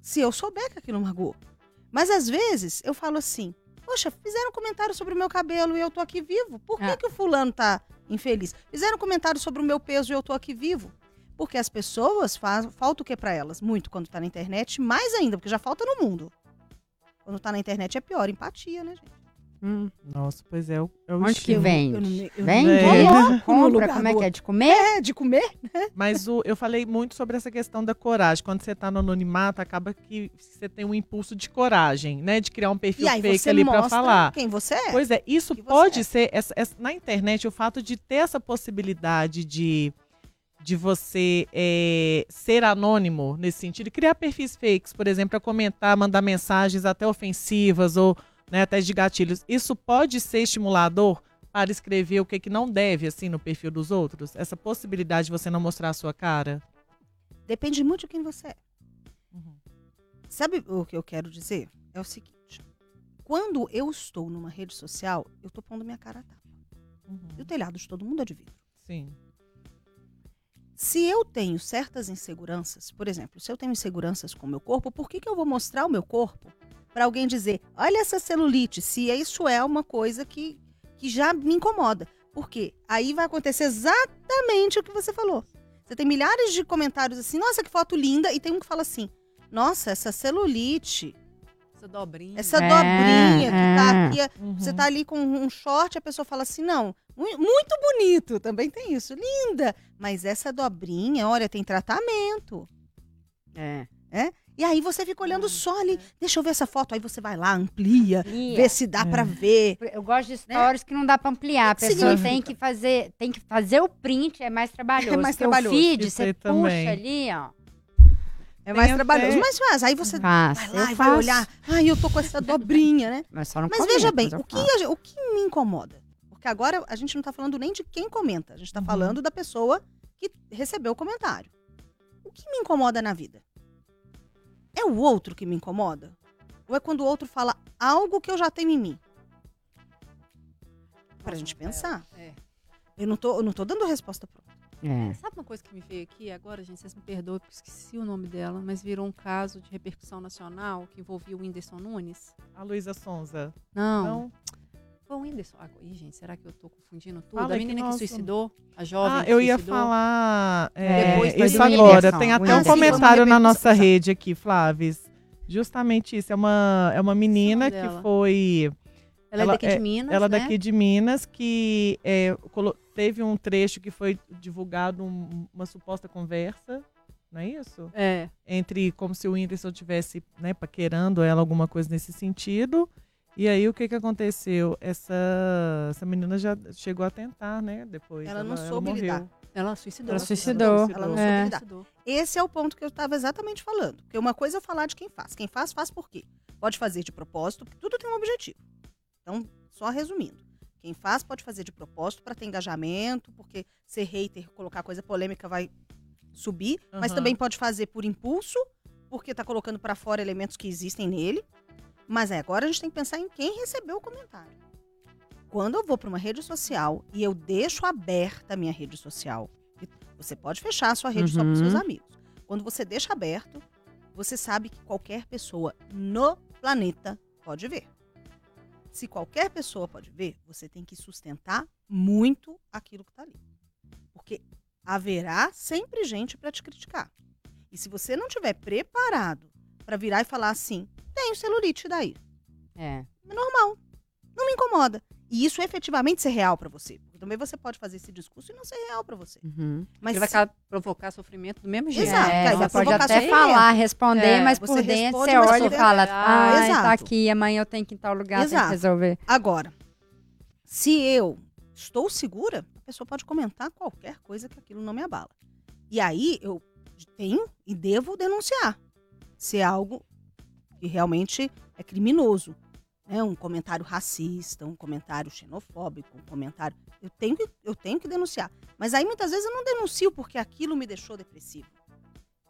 se eu souber que aquilo magoou. Mas às vezes eu falo assim: Poxa, fizeram comentário sobre o meu cabelo e eu tô aqui vivo. Por que, Ah. que o fulano tá infeliz? Fizeram comentário sobre o meu peso e eu tô aqui vivo. Porque as pessoas fazem. Falta o que pra elas? Muito quando tá na internet, mais ainda, porque já falta no mundo. Quando tá na internet é pior, empatia, né, gente? Hum, Nossa, pois é. o- é o Onde que estilo. vende? eu não eu Vende? no Compra? lugar Como é que é? De comer? É, de comer? Mas o, eu falei muito sobre essa questão da coragem. Quando você tá no anonimato, acaba que você tem um impulso de coragem, né? De criar um perfil E aí fake você ali pra falar. quem você é. Pois é, isso que pode é. ser. essa- essa- na internet, o fato de ter essa possibilidade de, de você é, ser anônimo nesse sentido, criar perfis fakes, por exemplo, para comentar, mandar mensagens até ofensivas ou né, até de gatilhos. Isso pode ser estimulador para escrever o que, que não deve, assim, no perfil dos outros? Essa possibilidade de você não mostrar a sua cara? Depende muito de quem você é. Uhum. Sabe o que eu quero dizer? É o seguinte: quando eu estou numa rede social, eu tô pondo minha cara a tapa. Uhum. E o telhado de todo mundo é de vidro. Sim. Se eu tenho certas inseguranças, por exemplo, se eu tenho inseguranças com o meu corpo, por que, que eu vou mostrar o meu corpo para alguém dizer, olha essa celulite, se isso é uma coisa que, que já me incomoda? Porque aí vai acontecer exatamente o que você falou. Você tem milhares de comentários assim, nossa, que foto linda, e tem um que fala assim, nossa, essa celulite, Essa dobrinha. essa É, dobrinha que tá é. aqui, Uhum. você tá ali com um short, a pessoa fala assim: não, mu- muito bonito, também tem isso, linda. Mas essa dobrinha, olha, tem tratamento. É. E aí você fica olhando Ah, só ali, é. deixa eu ver essa foto. Aí você vai lá, amplia, Lia, vê se dá É. pra ver. Eu gosto de stories que não dá pra ampliar. A pessoa significa? tem que fazer, tem que fazer o print, é mais trabalhoso. (laughs) mais Porque trabalhoso. O feed, você aí puxa também. ali, ó. É mais trabalhoso, até- mas faz. Aí você Faço, vai eu lá e vai faço. olhar. Ai, eu tô com essa dobrinha, né? (laughs) Mas só não Mas veja bem, o que, a o que me incomoda? Porque agora a gente não tá falando nem de quem comenta, a gente tá Uhum. falando da pessoa que recebeu o comentário. O que me incomoda na vida? É o outro que me incomoda? Ou é quando o outro fala algo que eu já tenho em mim? Pra gente pensar. é. Eu não tô, eu não tô dando resposta pronta. É. Sabe uma coisa que me veio aqui agora, gente? Vocês me perdoem porque esqueci o nome dela, mas virou um caso de repercussão nacional que envolvia o Whindersson Nunes. A Luísa Sonza. Não, Não. Foi o Whindersson. Ah, ih, gente, será que eu tô confundindo tudo? Fala a aí que menina que, suicidou, a jovem Ah, eu ia suicidou. falar é, Depois isso agora. Tem até um comentário na nossa rede aqui, Flávio. Justamente isso. É uma, é uma menina que foi. Ela, ela é daqui é- de Minas, ela né? daqui de Minas, que é, teve um trecho que foi divulgado, um- uma suposta conversa, não é isso? É. Entre como se o Whindersson tivesse né, paquerando ela, alguma coisa nesse sentido. E aí o que, que aconteceu? Essa, essa menina já chegou a tentar, né? Depois. Ela não soube morreu. lidar. Ela suicidou. Ela suicidou. Ela não É. soube lidar. Suicidou. Esse é o ponto que eu estava exatamente falando. Porque uma coisa é falar de quem faz. Quem faz, faz por quê? Pode fazer de propósito, porque tudo tem um objetivo. Então, só resumindo. Quem faz pode fazer de propósito para ter engajamento, porque ser hater, colocar coisa polêmica vai subir, mas Aham. também pode fazer por impulso, porque tá colocando para fora elementos que existem nele. Mas é, agora a gente tem que pensar em quem recebeu o comentário. Quando eu vou para uma rede social e eu deixo aberta a minha rede social, você pode fechar a sua rede só para seus Uhum. amigos. Quando você deixa aberto, você sabe que qualquer pessoa no planeta pode ver. Se qualquer pessoa pode ver, você tem que sustentar muito aquilo que está ali. Porque haverá sempre gente para te criticar. E se você não tiver preparado para virar e falar assim, tenho celulite daí, É. é normal, não me incomoda. E isso efetivamente ser real para você. Porque também você pode fazer esse discurso e não ser real para você. Uhum. Mas Ele vai se- provocar sofrimento do mesmo jeito. Exato, É, você vai pode até sofrimento. falar, responder, É, mas você por dentro responde, você olha e fala, dentro- ah, tá aqui, amanhã eu tenho que ir em tal lugar, Exato. que resolver. Agora, se eu estou segura, a pessoa pode comentar qualquer coisa que aquilo não me abala. E aí eu tenho e devo denunciar se é algo que realmente é criminoso. Né? Um comentário racista, um comentário xenofóbico, um comentário. Eu tenho, que, eu tenho que denunciar. Mas aí muitas vezes eu não denuncio porque aquilo me deixou depressivo.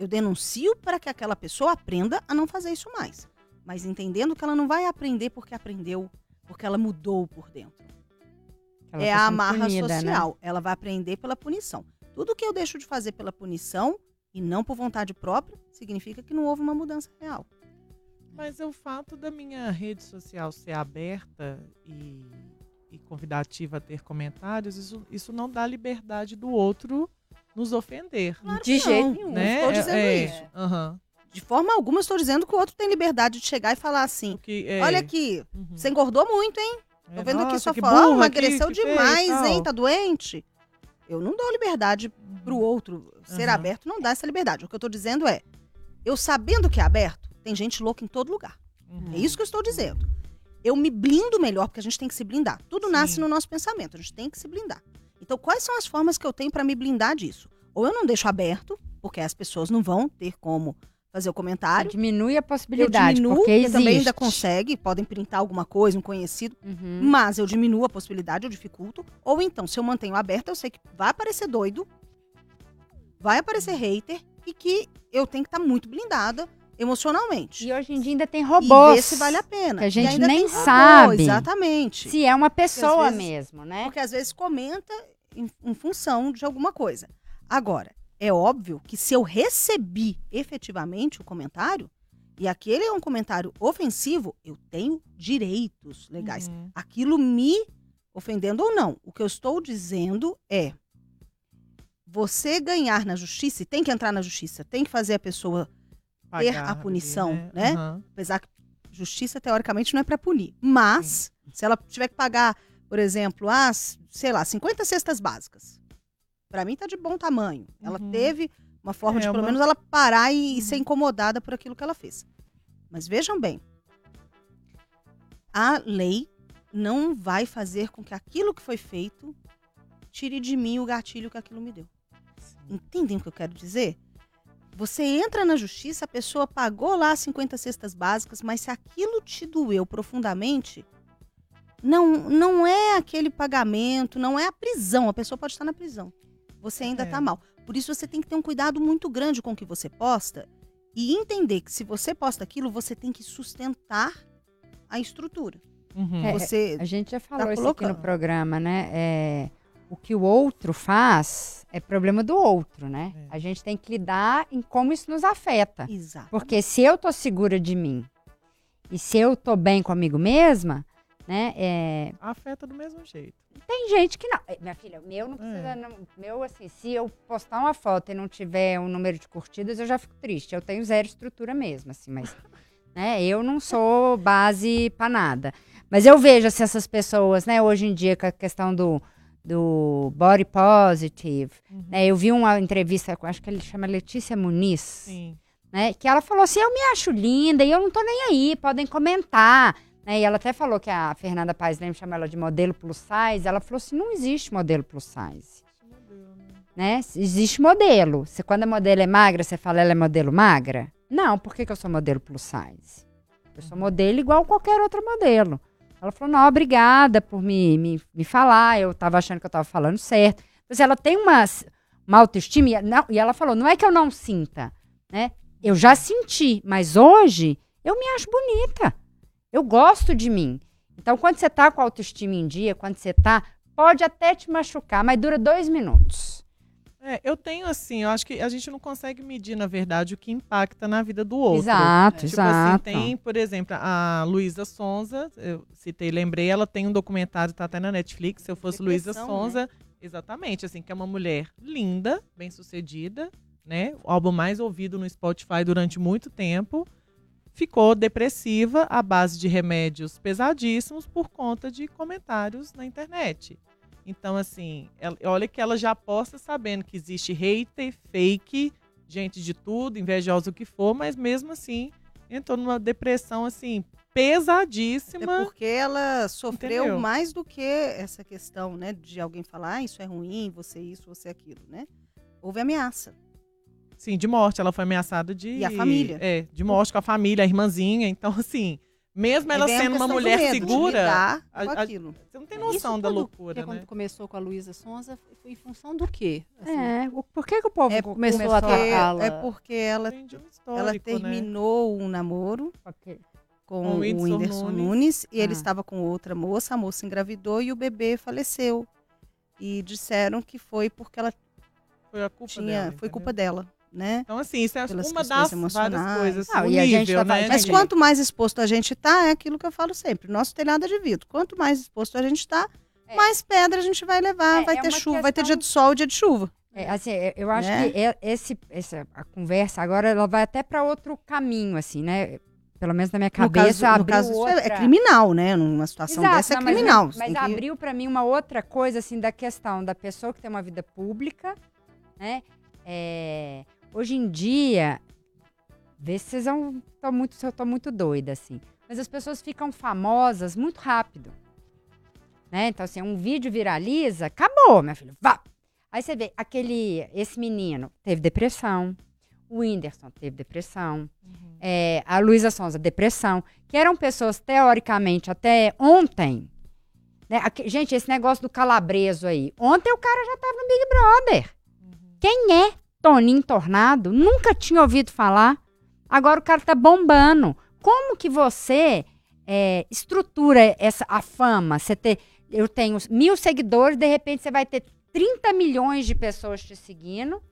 Eu denuncio para que aquela pessoa aprenda a não fazer isso mais. Mas entendendo que ela não vai aprender porque aprendeu, porque ela mudou por dentro. Ela é tá a amarra punida, né? social. Ela vai aprender pela punição. Tudo que eu deixo de fazer pela punição e não por vontade própria, significa que não houve uma mudança real. Mas é o fato da minha rede social ser aberta e, e convidativa a ter comentários, isso, isso não dá liberdade do outro nos ofender. Claro De que jeito não. nenhum. Não né? estou dizendo É, é, isso. aham. De forma alguma, eu estou dizendo que o outro tem liberdade de chegar e falar assim: Porque, é, olha aqui, uhum. você engordou muito, hein? Tô É, vendo aqui sua que foto, burra emagreceu que- que fez, demais, hein? Tá doente? Eu não dou liberdade pro outro. Ser Aham. aberto não dá essa liberdade. O que eu tô dizendo é: eu sabendo que é aberto, tem gente louca em todo lugar. Uhum. É isso que eu estou dizendo. Eu me blindo melhor, porque a gente tem que se blindar. Tudo Sim. nasce no nosso pensamento, a gente tem que se blindar. Então, quais são as formas que eu tenho para me blindar disso? Ou eu não deixo aberto, porque as pessoas não vão ter como fazer o comentário. Diminui a Eu possibilidade, diminuo, porque existe. também ainda consegue, podem printar alguma coisa, um conhecido, Uhum. mas eu diminuo a possibilidade, eu dificulto. Ou então, se eu mantenho aberto, eu sei que vai aparecer doido, vai aparecer hater e que eu tenho que estar muito blindada emocionalmente. E hoje em dia ainda tem E robôs. ver se vale a pena. que a E gente nem robô, sabe. Exatamente. Se é uma pessoa vezes- mesmo, né? Porque às vezes comenta em, em função de alguma coisa. Agora, é óbvio que se eu recebi efetivamente o comentário, e aquele é um comentário ofensivo, eu tenho direitos legais. Uhum. Aquilo me ofendendo ou não. O que eu estou dizendo é: você ganhar na justiça, e tem que entrar na justiça, tem que fazer a pessoa, ter a Pagar punição, né? Aham. apesar que justiça teoricamente não é para punir, mas se ela tiver que pagar, por exemplo, as, sei lá, 50 cestas básicas, para mim tá de bom tamanho. Ela Uhum. teve uma forma É, de pelo uma- menos ela parar e, Uhum. ser incomodada por aquilo que ela fez. Mas vejam bem, a lei não vai fazer com que aquilo que foi feito tire de mim o gatilho que aquilo me deu. Entendem o que eu quero dizer? Você entra na justiça, a pessoa pagou lá 50 cestas básicas, mas se aquilo te doeu profundamente, não, não é aquele pagamento, não é a prisão. A pessoa pode estar na prisão. Você ainda É. está mal. Por isso você tem que ter um cuidado muito grande com o que você posta e entender que se você posta aquilo, você tem que sustentar a estrutura. Uhum. É, Você A gente já falou Tá isso aqui no programa, né? É, o que o outro faz é problema do outro, né? É. A gente tem que lidar em como isso nos afeta. Exato. Porque se eu tô segura de mim e se eu tô bem comigo mesma, né? é, Afeta do mesmo jeito. tem gente que não. Minha filha, o meu não precisa. É. não- meu, assim, se eu postar uma foto e não tiver um número de curtidas, eu já fico triste. Eu tenho zero estrutura mesmo, assim, mas. (laughs) né, eu não sou base pra nada. Mas eu vejo assim, essas pessoas, né, hoje em dia, com a questão do, do body positive. Uhum. Né, eu vi uma entrevista, com- acho que ele chama Letícia Muniz Sim. né? Que ela falou assim: eu me acho linda e eu não tô nem aí, podem comentar. Né? E ela até falou que a Fernanda Paes Leme chama ela de modelo plus size. Ela falou assim: não existe modelo plus size. Né? Existe modelo. Se quando a modelo é magra, você fala ela é modelo magra? Não, por que, que eu sou modelo plus size? Eu sou modelo igual qualquer outro modelo. Ela falou: não, obrigada por me, me, me falar. Eu tava achando que eu tava falando certo. Mas ela tem uma, uma autoestima. E, não, e ela falou: não é que eu não sinta, né? Eu já senti, mas hoje eu me acho bonita. Eu gosto de mim. Então, quando você tá com a autoestima em dia, quando você tá, pode até te machucar, mas dura dois minutos. É, eu tenho assim, eu acho que a gente não consegue medir, na verdade, o que impacta na vida do outro. Exato, Tipo assim, tem, por exemplo, a Luísa Sonza, eu citei, lembrei, ela tem um documentário, tá até na Netflix, se eu fosse Luísa Depressão, Sonza, exatamente, assim, que é uma mulher linda, bem-sucedida, né? O álbum mais ouvido no Spotify durante muito tempo, ficou depressiva à base de remédios pesadíssimos por conta de comentários na internet. Então, assim, ela- olha que ela já posta sabendo que existe hater, fake, gente de tudo, invejosa o que for, mas mesmo assim entrou numa depressão, assim, pesadíssima. É porque ela sofreu Entendeu? mais do que essa questão, né? De alguém falar, ah, isso é ruim, você isso, você aquilo, né? Houve ameaça. Sim, de morte. Ela foi ameaçada de. E a família? É, de morte com a família, a irmãzinha. Então, assim, mesmo ela Aí vem a sendo uma mulher medo de segura, lidar a- a- aquilo. você não tem Isso noção da loucura, que né? quando começou com a Luísa Sonza, foi em função do quê? Assim, É, por que, que o povo É, co- começou começou a Porque, atacá-la. é porque ela, um ela né? terminou um namoro Ok. com, Com o Whindersson Whindersson Nunes. Nunes, e ele Ah. estava com outra moça, a moça engravidou e o bebê faleceu. E disseram que foi porque ela Foi a culpa tinha, dela. foi entendeu? culpa dela, né? Então, assim, isso é Pelas uma das várias emocionais. coisas. Não, o e a gente tá né? Mas quanto mais exposto a gente tá, é aquilo que eu falo sempre. Nosso telhado é de vidro. Quanto mais exposto a gente tá, É. mais pedra a gente vai levar. É, vai é ter chuva, vai ter dia questão- de sol dia de chuva. É, assim, é, eu acho Né? que é- esse, essa a conversa agora ela vai até para outro caminho, assim, né? Pelo menos na minha No cabeça, caso, no caso isso é- é criminal, né? Numa situação Exato, dessa é não, mas- criminal. Mas, que- abriu para mim uma outra coisa, assim, da questão da pessoa que tem uma vida pública, né? É, hoje em dia, vê se vocês muito, se eu tô muito doida, assim. Mas as pessoas ficam famosas muito rápido. Né? Então, assim, um vídeo viraliza, acabou, minha filha. Vá! Aí você vê, aquele. Esse menino teve depressão. O Whindersson teve depressão. é, a Luísa Sonza, depressão. Que eram pessoas, teoricamente, até ontem. né? Aque- Gente, esse negócio do calabreso aí. Ontem o cara já tava no Big Brother. Quem é Toninho Tornado? Nunca tinha ouvido falar. Agora o cara tá bombando. Como que você é, estrutura essa, a fama? Você ter, eu tenho mil seguidores, de repente você vai ter 30 milhões de pessoas te seguindo.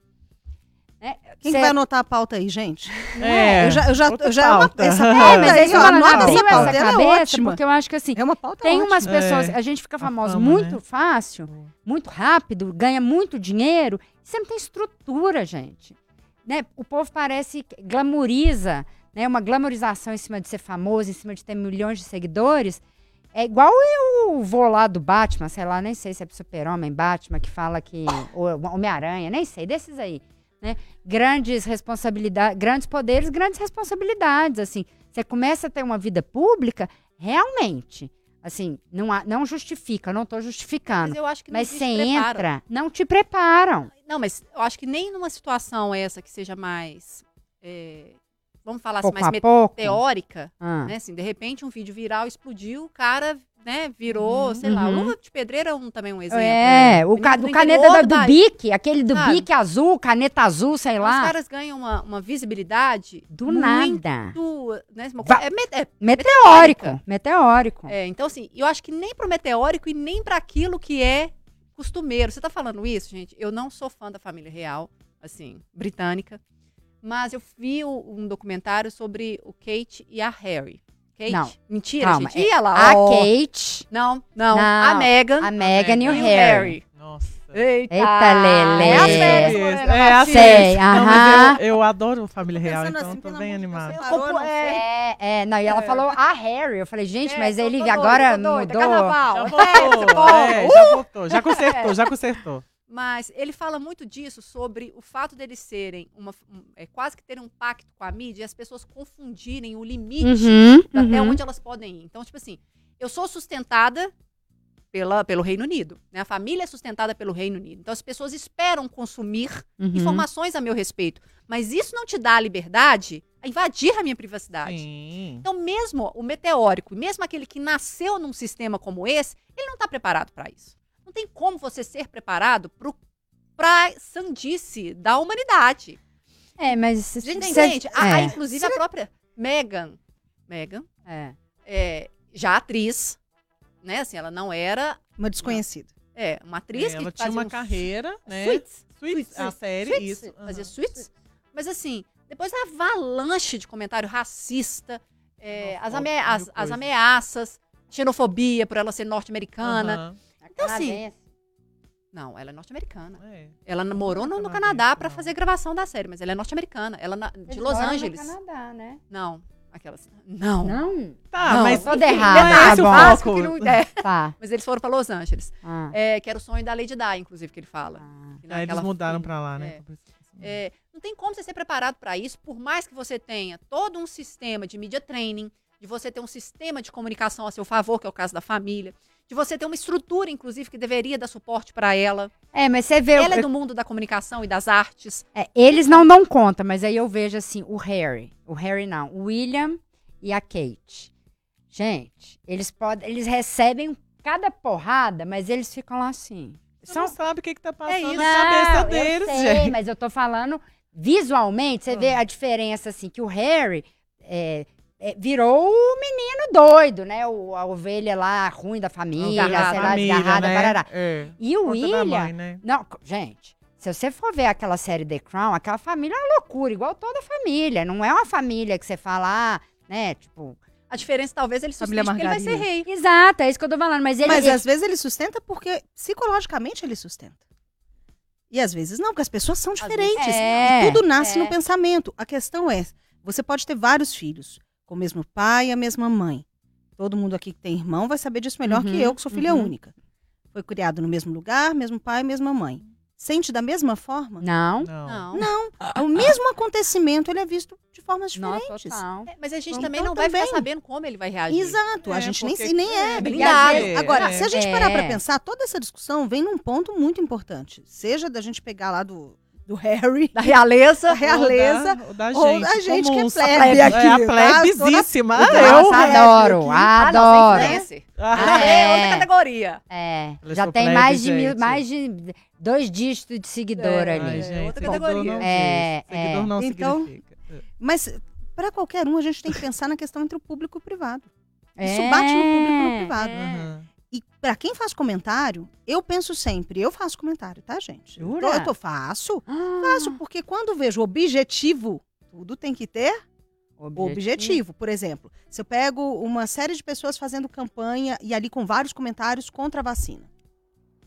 Né? Quem Cê- que vai anotar a pauta aí, gente? É, eu já, eu já, eu já anotei pauta. essa (laughs) É, pauta É, mas aí, ó, fala, anota essa essa pauta, é cabeça, ótima. porque eu acho que assim, É uma pauta tem ótima. umas pessoas, É, a gente fica famoso fama, muito né? fácil, muito rápido, ganha muito dinheiro, e você não tem estrutura, gente. Né? O povo parece que glamoriza, né? Uma glamorização em cima de ser famoso, em cima de ter milhões de seguidores. É igual eu vou lá do Batman, sei lá, nem sei se é Super-Homem, Batman, que fala que. ou Homem-Aranha, nem sei, desses aí. Né? Grandes responsabilidades, grandes poderes, grandes responsabilidades. Assim, você começa a ter uma vida pública, realmente. Assim, não, há- não justifica, não estou justificando. Mas eu acho que não Mas você entra, não te preparam. Não, mas eu acho que nem numa situação essa que seja mais. é, vamos falar assim, Pouco mais a pouco. meteórica, Ah. né? Assim, de repente um vídeo viral explodiu, o cara, né, virou, Uhum. sei lá, o Uhum. Luva de Pedreira é um, também um exemplo. É, o, Menino ca, do caneta da- do da- bique, aquele do Sabe? bique azul, caneta azul, sei lá. Os caras ganham uma, uma visibilidade Do muito, nada. né, coisa- é, met- é Meteórico. Meteórico. É, então, assim, eu acho que nem pro meteórico e nem para aquilo que é costumeiro. Você tá falando isso, gente? Eu não sou fã da família real, assim, britânica. Mas eu vi o- um documentário sobre o Kate e a Harry. Kate? Não. Mentira, Calma, gente. Ia lá. A ó. Kate, Não, não, Não, A Meghan. a Megan e o o Harry. Nossa. Eita, Eita, Lelê. É as férias, Lorena é, as aham. eu, eu adoro Família Real, Pensando então assim, eu tô bem animada. parou, sei. É, é, não, e ela É. falou a Harry. Eu falei, gente, É, mas eu ele tô doida, agora mudou. Carnaval. Já (laughs) É, voltou, é, já voltou, já consertou, já consertou. Mas ele fala muito disso, sobre o fato deles serem uma, um- é, quase que terem um pacto com a mídia e as pessoas confundirem o limite Uhum, até uhum. onde elas podem ir. Então, tipo assim, eu sou sustentada pela, pelo Reino Unido. Né? A família é sustentada pelo Reino Unido. Então, as pessoas esperam consumir Uhum. informações a meu respeito. Mas isso não te dá a liberdade a invadir a minha privacidade. Sim. Então, mesmo o meteórico, mesmo aquele que nasceu num sistema como esse, ele não está preparado para isso. Não tem como você ser preparado para sandice da humanidade. É, mas... Gente, cê- gente a- a- é, inclusive a própria Megan, Megan, é. é, já atriz, né? Assim, ela não era Uma desconhecida. é, uma atriz Ela que tinha fazia uma carreira, né? Suits, Suits, Suits, a série, Suits, isso. fazia aham. suítes. Mas assim, depois a avalanche de comentário racista, é, Nossa, as, as- as ameaças, xenofobia por ela ser norte-americana. Aham, Então, assim. Não, ela é norte-americana. é. Ela morou no, no Canadá pra não. fazer gravação da série, mas ela é norte-americana. Ela na- de Los moram no Angeles. Canadá, né? Não, aquelas. Não. Não? Tá, Não, mas toda errada, não é tá o foco. não- é. Tá. Mas eles foram pra Los Angeles. Ah. É, que era o sonho da Lady Di, inclusive, que ele fala. Ah. Que Aí eles mudaram filme- pra lá, né? É, não tem como você ser preparado para isso, por mais que você tenha todo um sistema de media training, de você ter um sistema de comunicação a seu favor, que é o caso da família, de você ter uma estrutura, inclusive, que deveria dar suporte para ela. É, mas você vê. Ela é eu- do mundo da comunicação e das artes. é, eles não dão conta, mas aí eu vejo assim, o Harry. O Harry não. O William e a Kate. Gente, eles podem. Eles recebem cada porrada, mas eles ficam lá assim. Você não sabe o que, que tá passando isso. na cabeça deles, eu sei, gente. mas eu tô falando visualmente, você Ah. vê a diferença assim que o Harry é, é, virou o menino doido, né? O, a ovelha lá ruim da família, Desgarrada. sei lá, Família, desgarrada, né? parará. É. E o William, mãe, né? não, gente, se você for ver aquela série The Crown, aquela família é uma loucura, igual toda família. Não é uma família que você fala, ah, né? Tipo, A diferença, talvez, ele sustente porque ele vai ser rei. exato, é isso que eu tô falando. Mas ele, Mas ele- às vezes ele sustenta porque psicologicamente ele sustenta. E às vezes não, porque as pessoas são vezes- diferentes. É, e tudo nasce é. no pensamento. A questão é, você pode ter vários filhos, com o mesmo pai e a mesma mãe. Todo mundo aqui que tem irmão vai saber disso melhor Uhum, que eu, que sou filha uhum. única. Foi criado no mesmo lugar, mesmo pai, mesma mãe. Sente da mesma forma? não. Não. Não. O mesmo acontecimento ele é visto de formas Nossa, diferentes. total. É, mas a gente Então, também não vai também. ficar sabendo como ele vai reagir. Exato, a É, gente nem, nem é é, Agora, é. se a gente parar pra É. pensar, toda essa discussão vem num ponto muito importante. Seja da gente pegar lá do, do Harry, Da realeza. da realeza, Ou da, ou gente, da gente que é plebe É, aqui, É a plebezíssima. Toda- eu. Adoro. Ah, adoro. influencer. Ah, É é. outra categoria. É, já tem plebe, mais de mil, mais de dois dígitos de seguidor É, ali. Ai, É, outra categoria. não É, diz. Seguidor é. não Então, significa. Mas para qualquer um, a gente tem que pensar na questão entre o público e o privado. Isso É, bate no público e no privado. é. E para quem faz comentário, eu penso sempre, eu faço comentário, tá, gente? Eu tô, Jura? eu tô faço, Ah, faço, porque quando vejo objetivo, tudo tem que ter objetivo. Por exemplo, se eu pego uma série de pessoas fazendo campanha e ali com vários comentários contra a vacina.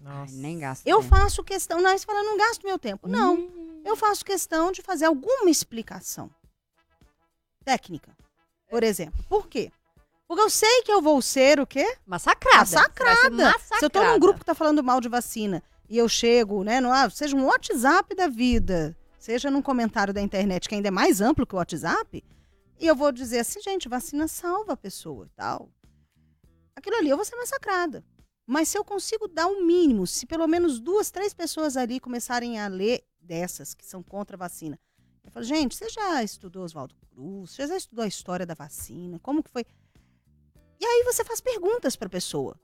Ai, Nossa. nem gasto. Eu tempo. faço questão, não, você fala, não gasto meu tempo. Não, Hum. eu faço questão de fazer alguma explicação técnica, por exemplo. Por quê? Porque eu sei que eu vou ser o quê? Massacrada. Massacrada. Massacrada. Se eu tô num grupo que tá falando mal de vacina e eu chego, né, no, ah, seja um WhatsApp da vida, seja num comentário da internet que ainda é mais amplo que o WhatsApp, e eu vou dizer assim, gente, vacina salva a pessoa e tal. Aquilo ali eu vou ser massacrada. Mas se eu consigo dar o mínimo, se pelo menos duas, três pessoas ali começarem a ler dessas que são contra a vacina, eu falo, gente, você já estudou Oswaldo Cruz? Você já estudou a história da vacina? Como que foi? E aí você faz perguntas para a pessoa.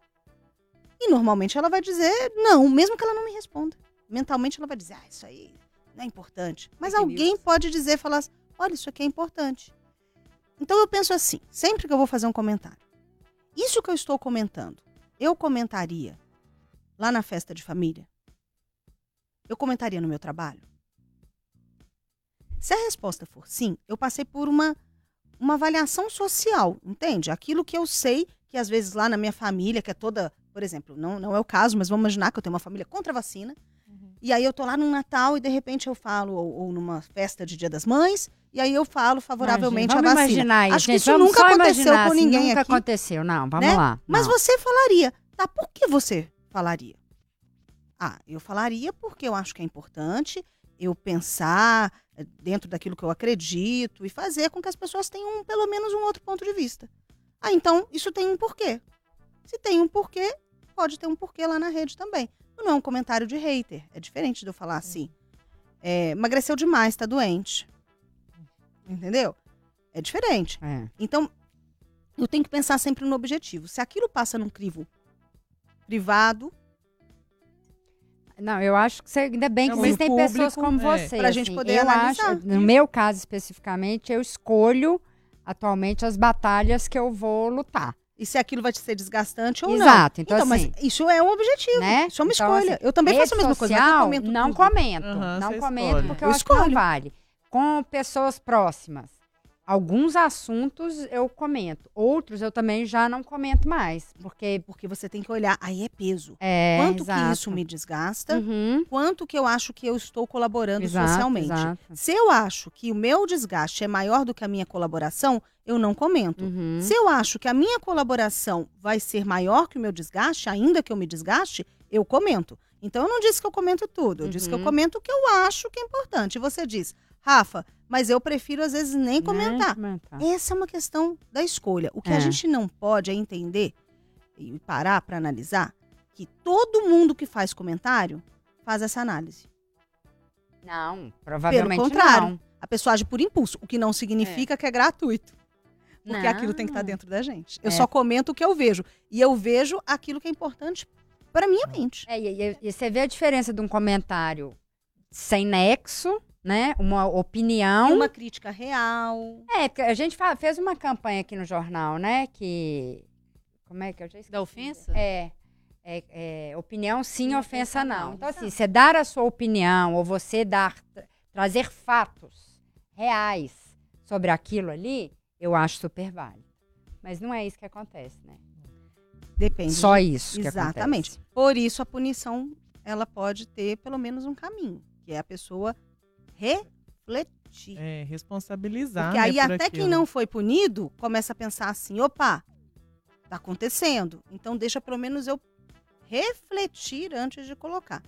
E normalmente ela vai dizer não, mesmo que ela não me responda. Mentalmente ela vai dizer, ah, isso aí não é importante. Mas alguém news. pode dizer, falar assim, olha, isso aqui é importante. Então eu penso assim, sempre que eu vou fazer um comentário, isso que eu estou comentando, eu comentaria lá na festa de família? Eu comentaria no meu trabalho? Se a resposta for sim, eu passei por uma, uma avaliação social, entende? Aquilo que eu sei que às vezes lá na minha família, que é toda, por exemplo, não, não é o caso, mas vamos imaginar que eu tenho uma família contra a vacina, e aí eu tô lá no Natal e de repente eu falo, ou, ou numa festa de Dia das Mães, e aí eu falo favoravelmente Imagina, à vamos vacina. imaginar isso, Acho que gente, isso vamos nunca aconteceu com ninguém Nunca aqui. aconteceu, não, vamos né? lá. Mas não. você falaria, tá? Por que você falaria? Ah, eu falaria porque eu acho que é importante eu pensar dentro daquilo que eu acredito e fazer com que as pessoas tenham pelo menos um outro ponto de vista. Ah, então isso tem um porquê. Se tem um porquê, pode ter um porquê lá na rede também. Não é um comentário de hater. É diferente de eu falar assim. é, emagreceu demais, tá doente. Entendeu? É diferente. É. Então, eu tenho que pensar sempre no objetivo. Se aquilo passa num crivo privado, Não, eu acho que você, ainda bem que Não, existem pessoas como é. você. Pra gente assim. poder eu analisar. acho, no meu caso especificamente, eu escolho atualmente as batalhas que eu vou lutar. e se aquilo vai te ser desgastante ou não. Exato. Então, assim, mas isso é um objetivo. né? Isso é uma Então, escolha. assim, eu também faço a mesma coisa. mas eu social, comento não tudo. comento. Aham, não comento escolhe. porque Eu eu, acho que não escolho. vale. Com pessoas próximas. Alguns assuntos eu comento, outros eu também já não comento mais, porque Porque você tem que olhar, aí é peso. é Quanto exato. que isso me desgasta, Uhum, quanto que eu acho que eu estou colaborando exato, socialmente. exato. Se eu acho que o meu desgaste é maior do que a minha colaboração, eu não comento. Uhum. Se eu acho que a minha colaboração vai ser maior que o meu desgaste, ainda que eu me desgaste, eu comento. Então eu não disse que eu comento tudo, eu disse que eu Uhum. comento o que eu acho que é importante. Você diz, Rafa, mas eu prefiro às vezes nem Nem comentar. comentar. Essa é uma questão da escolha. O que É. a gente não pode é entender e parar para analisar que todo mundo que faz comentário faz essa análise. Não, provavelmente contrário. não. A pessoa age por impulso, o que não significa que é gratuito. Porque Não. aquilo tem que estar dentro da gente. Eu É. só comento o que eu vejo. E eu vejo aquilo que é importante para minha mente. É, e, e- e você vê a diferença de um comentário sem nexo, né? Uma opinião. E uma crítica real. É, a gente fez uma campanha aqui no jornal, né? Que. Como é que eu já esqueci? Da ofensa? É. é, é, opinião sim, Sim, ofensa ofensa não. não. Então, assim, você dar a sua opinião ou você dar, trazer fatos reais sobre aquilo ali, eu acho super válido. Mas não é isso que acontece, né? Depende. Só isso que Exatamente. Por isso a punição ela pode ter pelo menos um caminho, que é a pessoa refletir. É, responsabilizar. Porque né, aí por até quem aquilo. não foi punido começa a pensar assim, opa, tá acontecendo. Então deixa pelo menos eu refletir antes de colocar.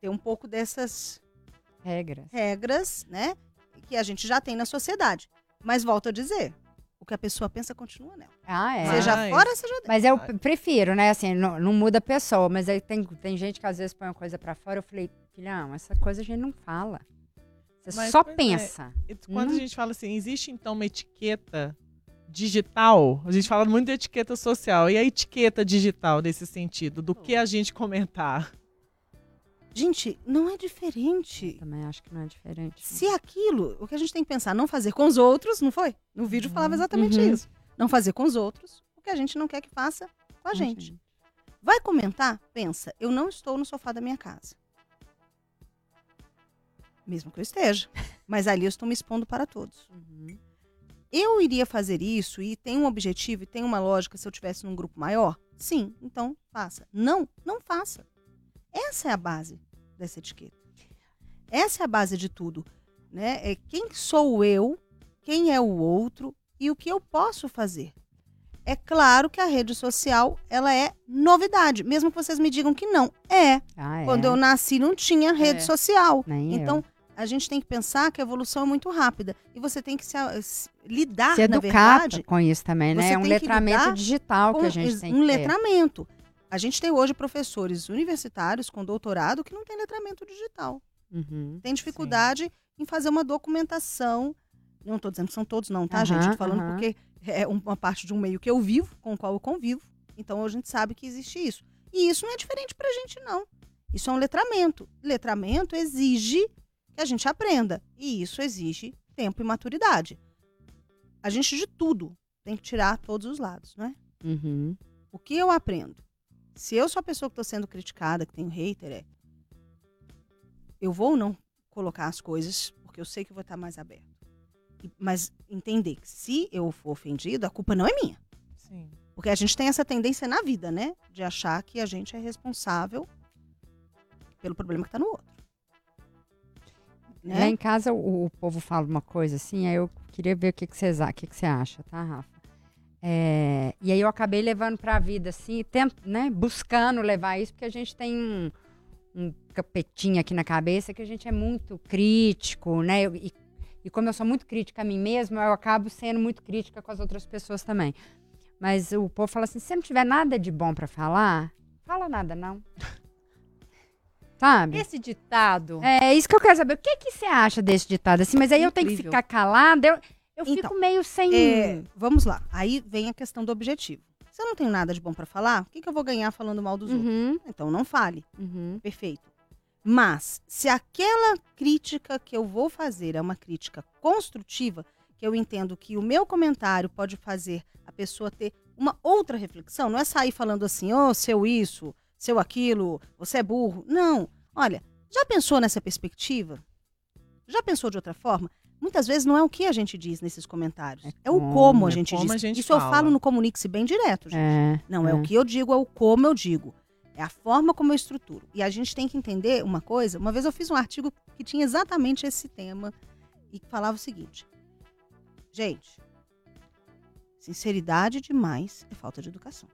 Ter um pouco dessas Regras. regras, né, que a gente já tem na sociedade. Mas volto a dizer, o que a pessoa pensa continua nela. Ah, é. Seja Mas- fora, seja dentro. Mas eu prefiro, né? Assim, não, não muda a pessoa, mas aí tem, tem gente que às vezes põe uma coisa pra fora. Eu falei, filhão, essa coisa a gente não fala. Você Mas, só é, pensa. E Quando Hum. a gente fala assim, existe então uma etiqueta digital? A gente fala muito de etiqueta social. E a etiqueta digital nesse sentido? Do que a gente comentar? Gente, não é diferente. Também acho que não é diferente. Se aquilo, o que a gente tem que pensar, não fazer com os outros, não foi? No vídeo falava exatamente Uhum. isso. Não fazer com os outros o que a gente não quer que faça com a gente. Vai comentar? Pensa, eu não estou no sofá da minha casa. Mesmo que eu esteja. (laughs) Mas ali eu estou me expondo para todos. Uhum. Eu iria fazer isso e tem um objetivo e tem uma lógica se eu tivesse num grupo maior? Sim, então faça. Não, não faça. Essa é a base dessa etiqueta. Essa é a base de tudo. Né? É quem sou eu, quem é o outro e o que eu posso fazer. É claro que a rede social ela é novidade, mesmo que vocês me digam que não. É. Ah, é. Quando eu nasci não tinha rede É. social. Nem eu. A gente tem que pensar que a evolução é muito rápida. E você tem que se, a- se- lidar, se na educar verdade, com isso também, né? É um letramento digital que a gente tem um que ter. letramento. A gente tem hoje professores universitários com doutorado que não tem letramento digital. Uhum. Tem dificuldade em fazer uma documentação. Não estou dizendo que são todos, não, tá, gente? Aham, Tô falando aham. porque é um- uma parte de um meio que eu vivo, com o qual eu convivo. Então a gente sabe que existe isso. E isso não é diferente pra gente, não. Isso é um letramento. Letramento exige que a gente aprenda. E isso exige tempo e maturidade. A gente de tudo tem que tirar todos os lados, não é? Uhum. O que eu aprendo? Se eu sou a pessoa que estou sendo criticada, que tenho hater, é. Eu vou ou não colocar as coisas, porque eu sei que vou estar mais aberto. E- Mas entender que se eu for ofendido, a culpa não é minha. Sim. Porque a gente tem essa tendência na vida, né? De achar que a gente é responsável pelo problema que está no outro. Lá Né? em casa o, o povo fala uma coisa assim, aí eu queria ver o que, que, vocês, a- o que, que você acha, tá, Rafa? É, e aí eu acabei levando pra vida, assim, tent, né, buscando levar isso, porque a gente tem um, um capetinho aqui na cabeça que a gente é muito crítico, né? eu- E, e como eu sou muito crítica a mim mesma, eu acabo sendo muito crítica com as outras pessoas também. Mas o povo fala assim, se você não tiver nada de bom pra falar, fala nada não. Sabe? Esse ditado. É isso que eu quero saber. O que, que você acha desse ditado assim? Mas aí eu tenho que Incrível. ficar calada. Eu, eu Então, fico meio sem. É, vamos lá. Aí vem a questão do objetivo. Se eu não tenho nada de bom para falar, o que, que eu vou ganhar falando mal dos outros? Uhum, Então não fale. uhum. Perfeito. Mas, se aquela crítica que eu vou fazer é uma crítica construtiva, que eu entendo que o meu comentário pode fazer a pessoa ter uma outra reflexão, não é sair falando assim, ô, seu isso, seu aquilo, você é burro. Não. Olha, já pensou nessa perspectiva? Já pensou de outra forma? Muitas vezes não é o que a gente diz nesses comentários, É é, o como, como a é gente como diz. a gente Isso eu fala. falo no Comunique-se bem direto, gente. É, Não é. o que eu digo, é o como eu digo. É a forma como eu estruturo. E a gente tem que entender uma coisa. Uma vez eu fiz um artigo que tinha exatamente esse tema e que falava o seguinte: gente, sinceridade demais é falta de educação.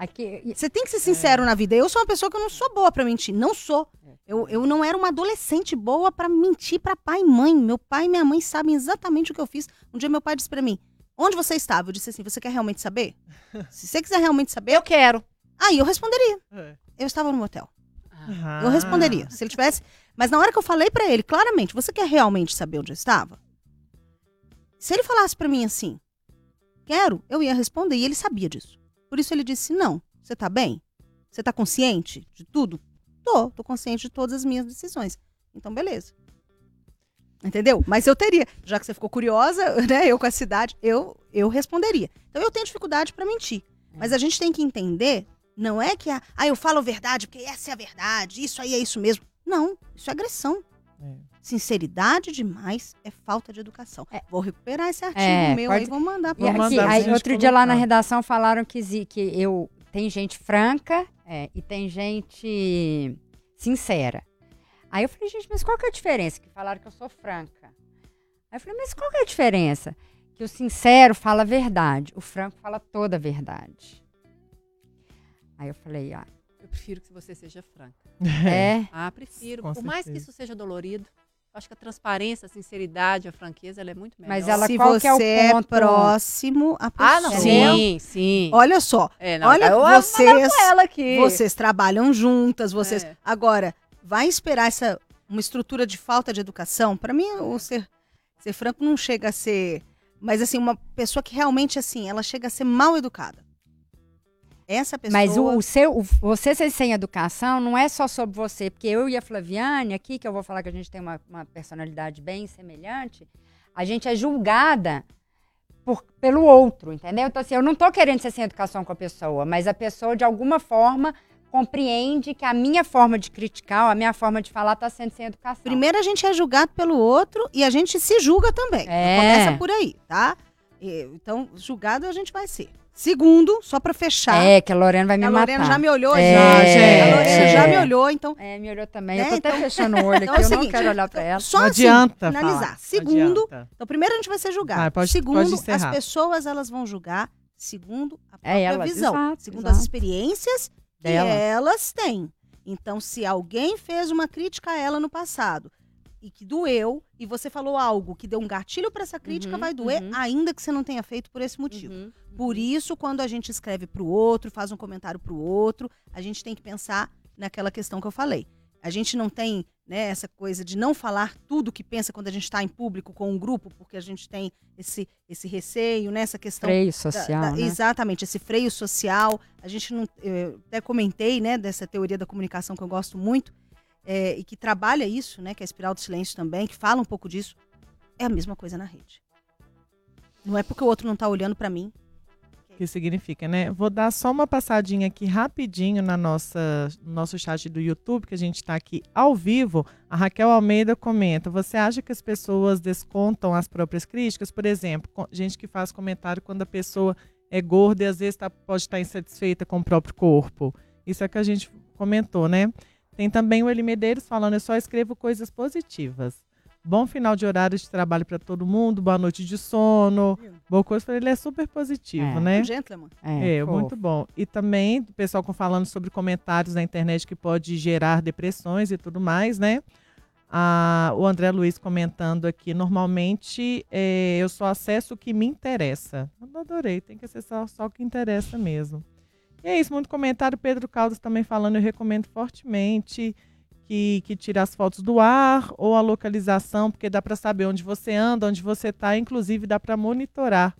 Aqui, Você tem que ser sincero na vida. Eu sou uma pessoa que eu não sou boa pra mentir. Não sou. Eu, eu não era uma adolescente boa pra mentir pra pai e mãe. Meu pai e minha mãe sabem exatamente o que eu fiz. Um dia meu pai disse pra mim: Onde você estava? Eu disse assim: Você quer realmente saber? (laughs) Se você quiser realmente saber, Eu quero. aí eu responderia. É. Eu estava no motel. Ah. Eu responderia. Se ele tivesse. Mas na hora que eu falei pra ele, claramente, você quer realmente saber onde eu estava? Se ele falasse pra mim assim, quero, eu ia responder e ele sabia disso. Por isso ele disse: não, você tá bem? Você tá consciente de tudo? Tô, tô consciente de todas as minhas decisões. Então, beleza. Entendeu? Mas eu teria, já que você ficou curiosa, (laughs) né? Eu com a cidade, eu, eu responderia. Então eu tenho dificuldade pra mentir. Mas a gente tem que entender, não é que a, ah, eu falo verdade, porque essa é a verdade, isso aí é isso mesmo. Não, isso é agressão. É. Sinceridade demais é falta de educação. É. Vou recuperar esse artigo É, meu pode- aí, vou mandar E pra Vou aqui, mandar pra aí, outro dia lá na colocar. redação falaram que, que eu tem gente franca é, e tem gente sincera. Aí eu falei, gente, mas qual que é a diferença? Que falaram que eu sou franca. Aí eu falei, mas qual que é a diferença? Que o sincero fala a verdade, o franco fala toda a verdade. Aí eu falei, ah, Eu prefiro que você seja franca. é, Ah, prefiro. Com Por mais que certeza. isso seja dolorido, acho que a transparência, a sinceridade, a franqueza, ela é muito melhor. Mas ela- Se qual você é o é próximo à pessoa. Ah, não. Sim, sim. Olha só, É, não, olha, eu vocês, com ela aqui. vocês trabalham juntas, vocês. É. Agora, vai esperar essa uma estrutura de falta de educação? Pra mim, o ser, ser franco não chega a ser. Mas assim, uma pessoa que realmente assim, ela chega a ser mal educada. Essa pessoa. Mas o, o seu, o- você ser sem educação não é só sobre você, porque eu e a Flaviane aqui, que eu vou falar que a gente tem uma, uma personalidade bem semelhante, a gente é julgada por, pelo outro, entendeu? Então, assim, eu não tô querendo ser sem educação com a pessoa, mas a pessoa, de alguma forma, compreende que a minha forma de criticar, a minha forma de falar, tá sendo sem educação. Primeiro a gente é julgado pelo outro e a gente se julga também. É. Começa por aí, tá? Então, julgado a gente vai ser. Segundo, só pra fechar. É, que a Lorena vai me a matar. Lorena já me olhou, É, já, gente. A Lorena já é. me olhou, então. É, me olhou também. Né, Eu tô até então- fechando o (laughs) olho Então aqui, é o eu não seguinte, quero olhar pra ela. Só Não assim, adianta finalizar. falar, não Segundo, adianta. então primeiro a gente vai ser julgado. Vai, pode- segundo, pode as pessoas elas vão julgar segundo a própria É elas, visão, exato, segundo exato. as experiências que Delas. elas têm. Então, se alguém fez uma crítica a ela no passado e que doeu, e você falou algo que deu um gatilho para essa crítica, Uhum, vai doer, uhum. ainda que você não tenha feito por esse motivo. Uhum. Por isso, quando a gente escreve para o outro, faz um comentário para o outro, a gente tem que pensar naquela questão que eu falei. A gente não tem né, essa coisa de não falar tudo que pensa quando a gente está em público com um grupo, porque a gente tem esse, esse receio, né, essa questão Freio da- social, da- né? Exatamente, esse freio social. A gente não. Eu até comentei, né, dessa teoria da comunicação que eu gosto muito, é, e que trabalha isso, né, que é a espiral do silêncio também, que fala um pouco disso. É a mesma coisa na rede. Não é porque o outro não está olhando para mim. que significa, né? Vou dar só uma passadinha aqui rapidinho na nossa no nosso chat do YouTube, que a gente está aqui ao vivo. A Raquel Almeida comenta: Você acha que as pessoas descontam as próprias críticas? Por exemplo, gente que faz comentário quando a pessoa é gorda e às vezes tá- pode estar insatisfeita com o próprio corpo. Isso é que a gente comentou, né? Tem também o Eli Medeiros falando: Eu só escrevo coisas positivas. Bom final de horário de trabalho para todo mundo, boa noite de sono, boa coisa. Ele é super positivo, É. né? Um gentleman. É, fofo. muito bom. E também o pessoal com- falando sobre comentários na internet que pode gerar depressões e tudo mais, né? Ah, o André Luiz comentando aqui, normalmente é, eu só acesso o que me interessa. Eu adorei, tem que acessar só o que interessa mesmo. E é isso, muito comentário. Pedro Caldas também falando, eu recomendo fortemente que, que tire as fotos do ar ou a localização, porque dá para saber onde você anda, onde você está, inclusive dá para monitorar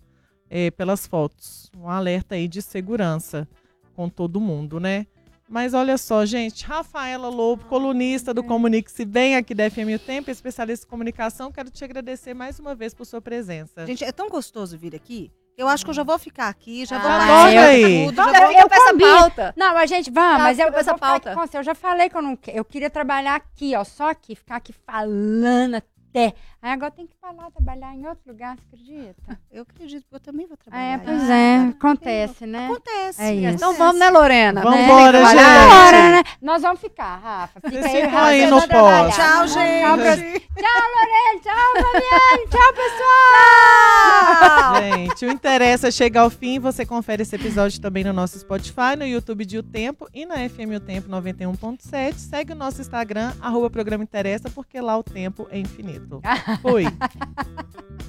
é, pelas fotos. Um alerta aí de segurança com todo mundo, né? Mas olha só, gente, Rafaela Lobo, colunista do Comunique-se Bem aqui da FM O Tempo, especialista em comunicação, quero te agradecer mais uma vez por sua presença. Gente, é tão gostoso vir aqui. Eu acho que eu já vou ficar aqui, já Ah, vou participar aí. tudo, já vou- eu peço a combino. pauta. Não, a gente, vamos, Tá, mas eu, eu essa aqui pauta. com você. Eu já falei que eu não que- eu queria trabalhar aqui, ó, só aqui, ficar aqui falando até Aí agora tem que ir lá trabalhar em outro lugar, você acredita? (laughs) Eu acredito, eu também vou É, trabalhar. pois aí. é, Cara, acontece, né? Acontece. É isso. Então vamos, né, Lorena? Vamos Né? embora, gente. agora, né? Nós vamos ficar, Rafa. Fica Vocês aí, Rafa, aí no pós. Tchau, Tchau, pra- gente. Tchau, Lorena. Tchau, Fabiane. Tchau, pessoal. Gente, o Interessa chega ao fim. Você confere esse episódio também no nosso Spotify, no YouTube de O Tempo e na FM O Tempo 91.7. Segue o nosso Instagram, arroba Programa Interessa, porque lá o tempo é infinito. (laughs) Fui. (laughs)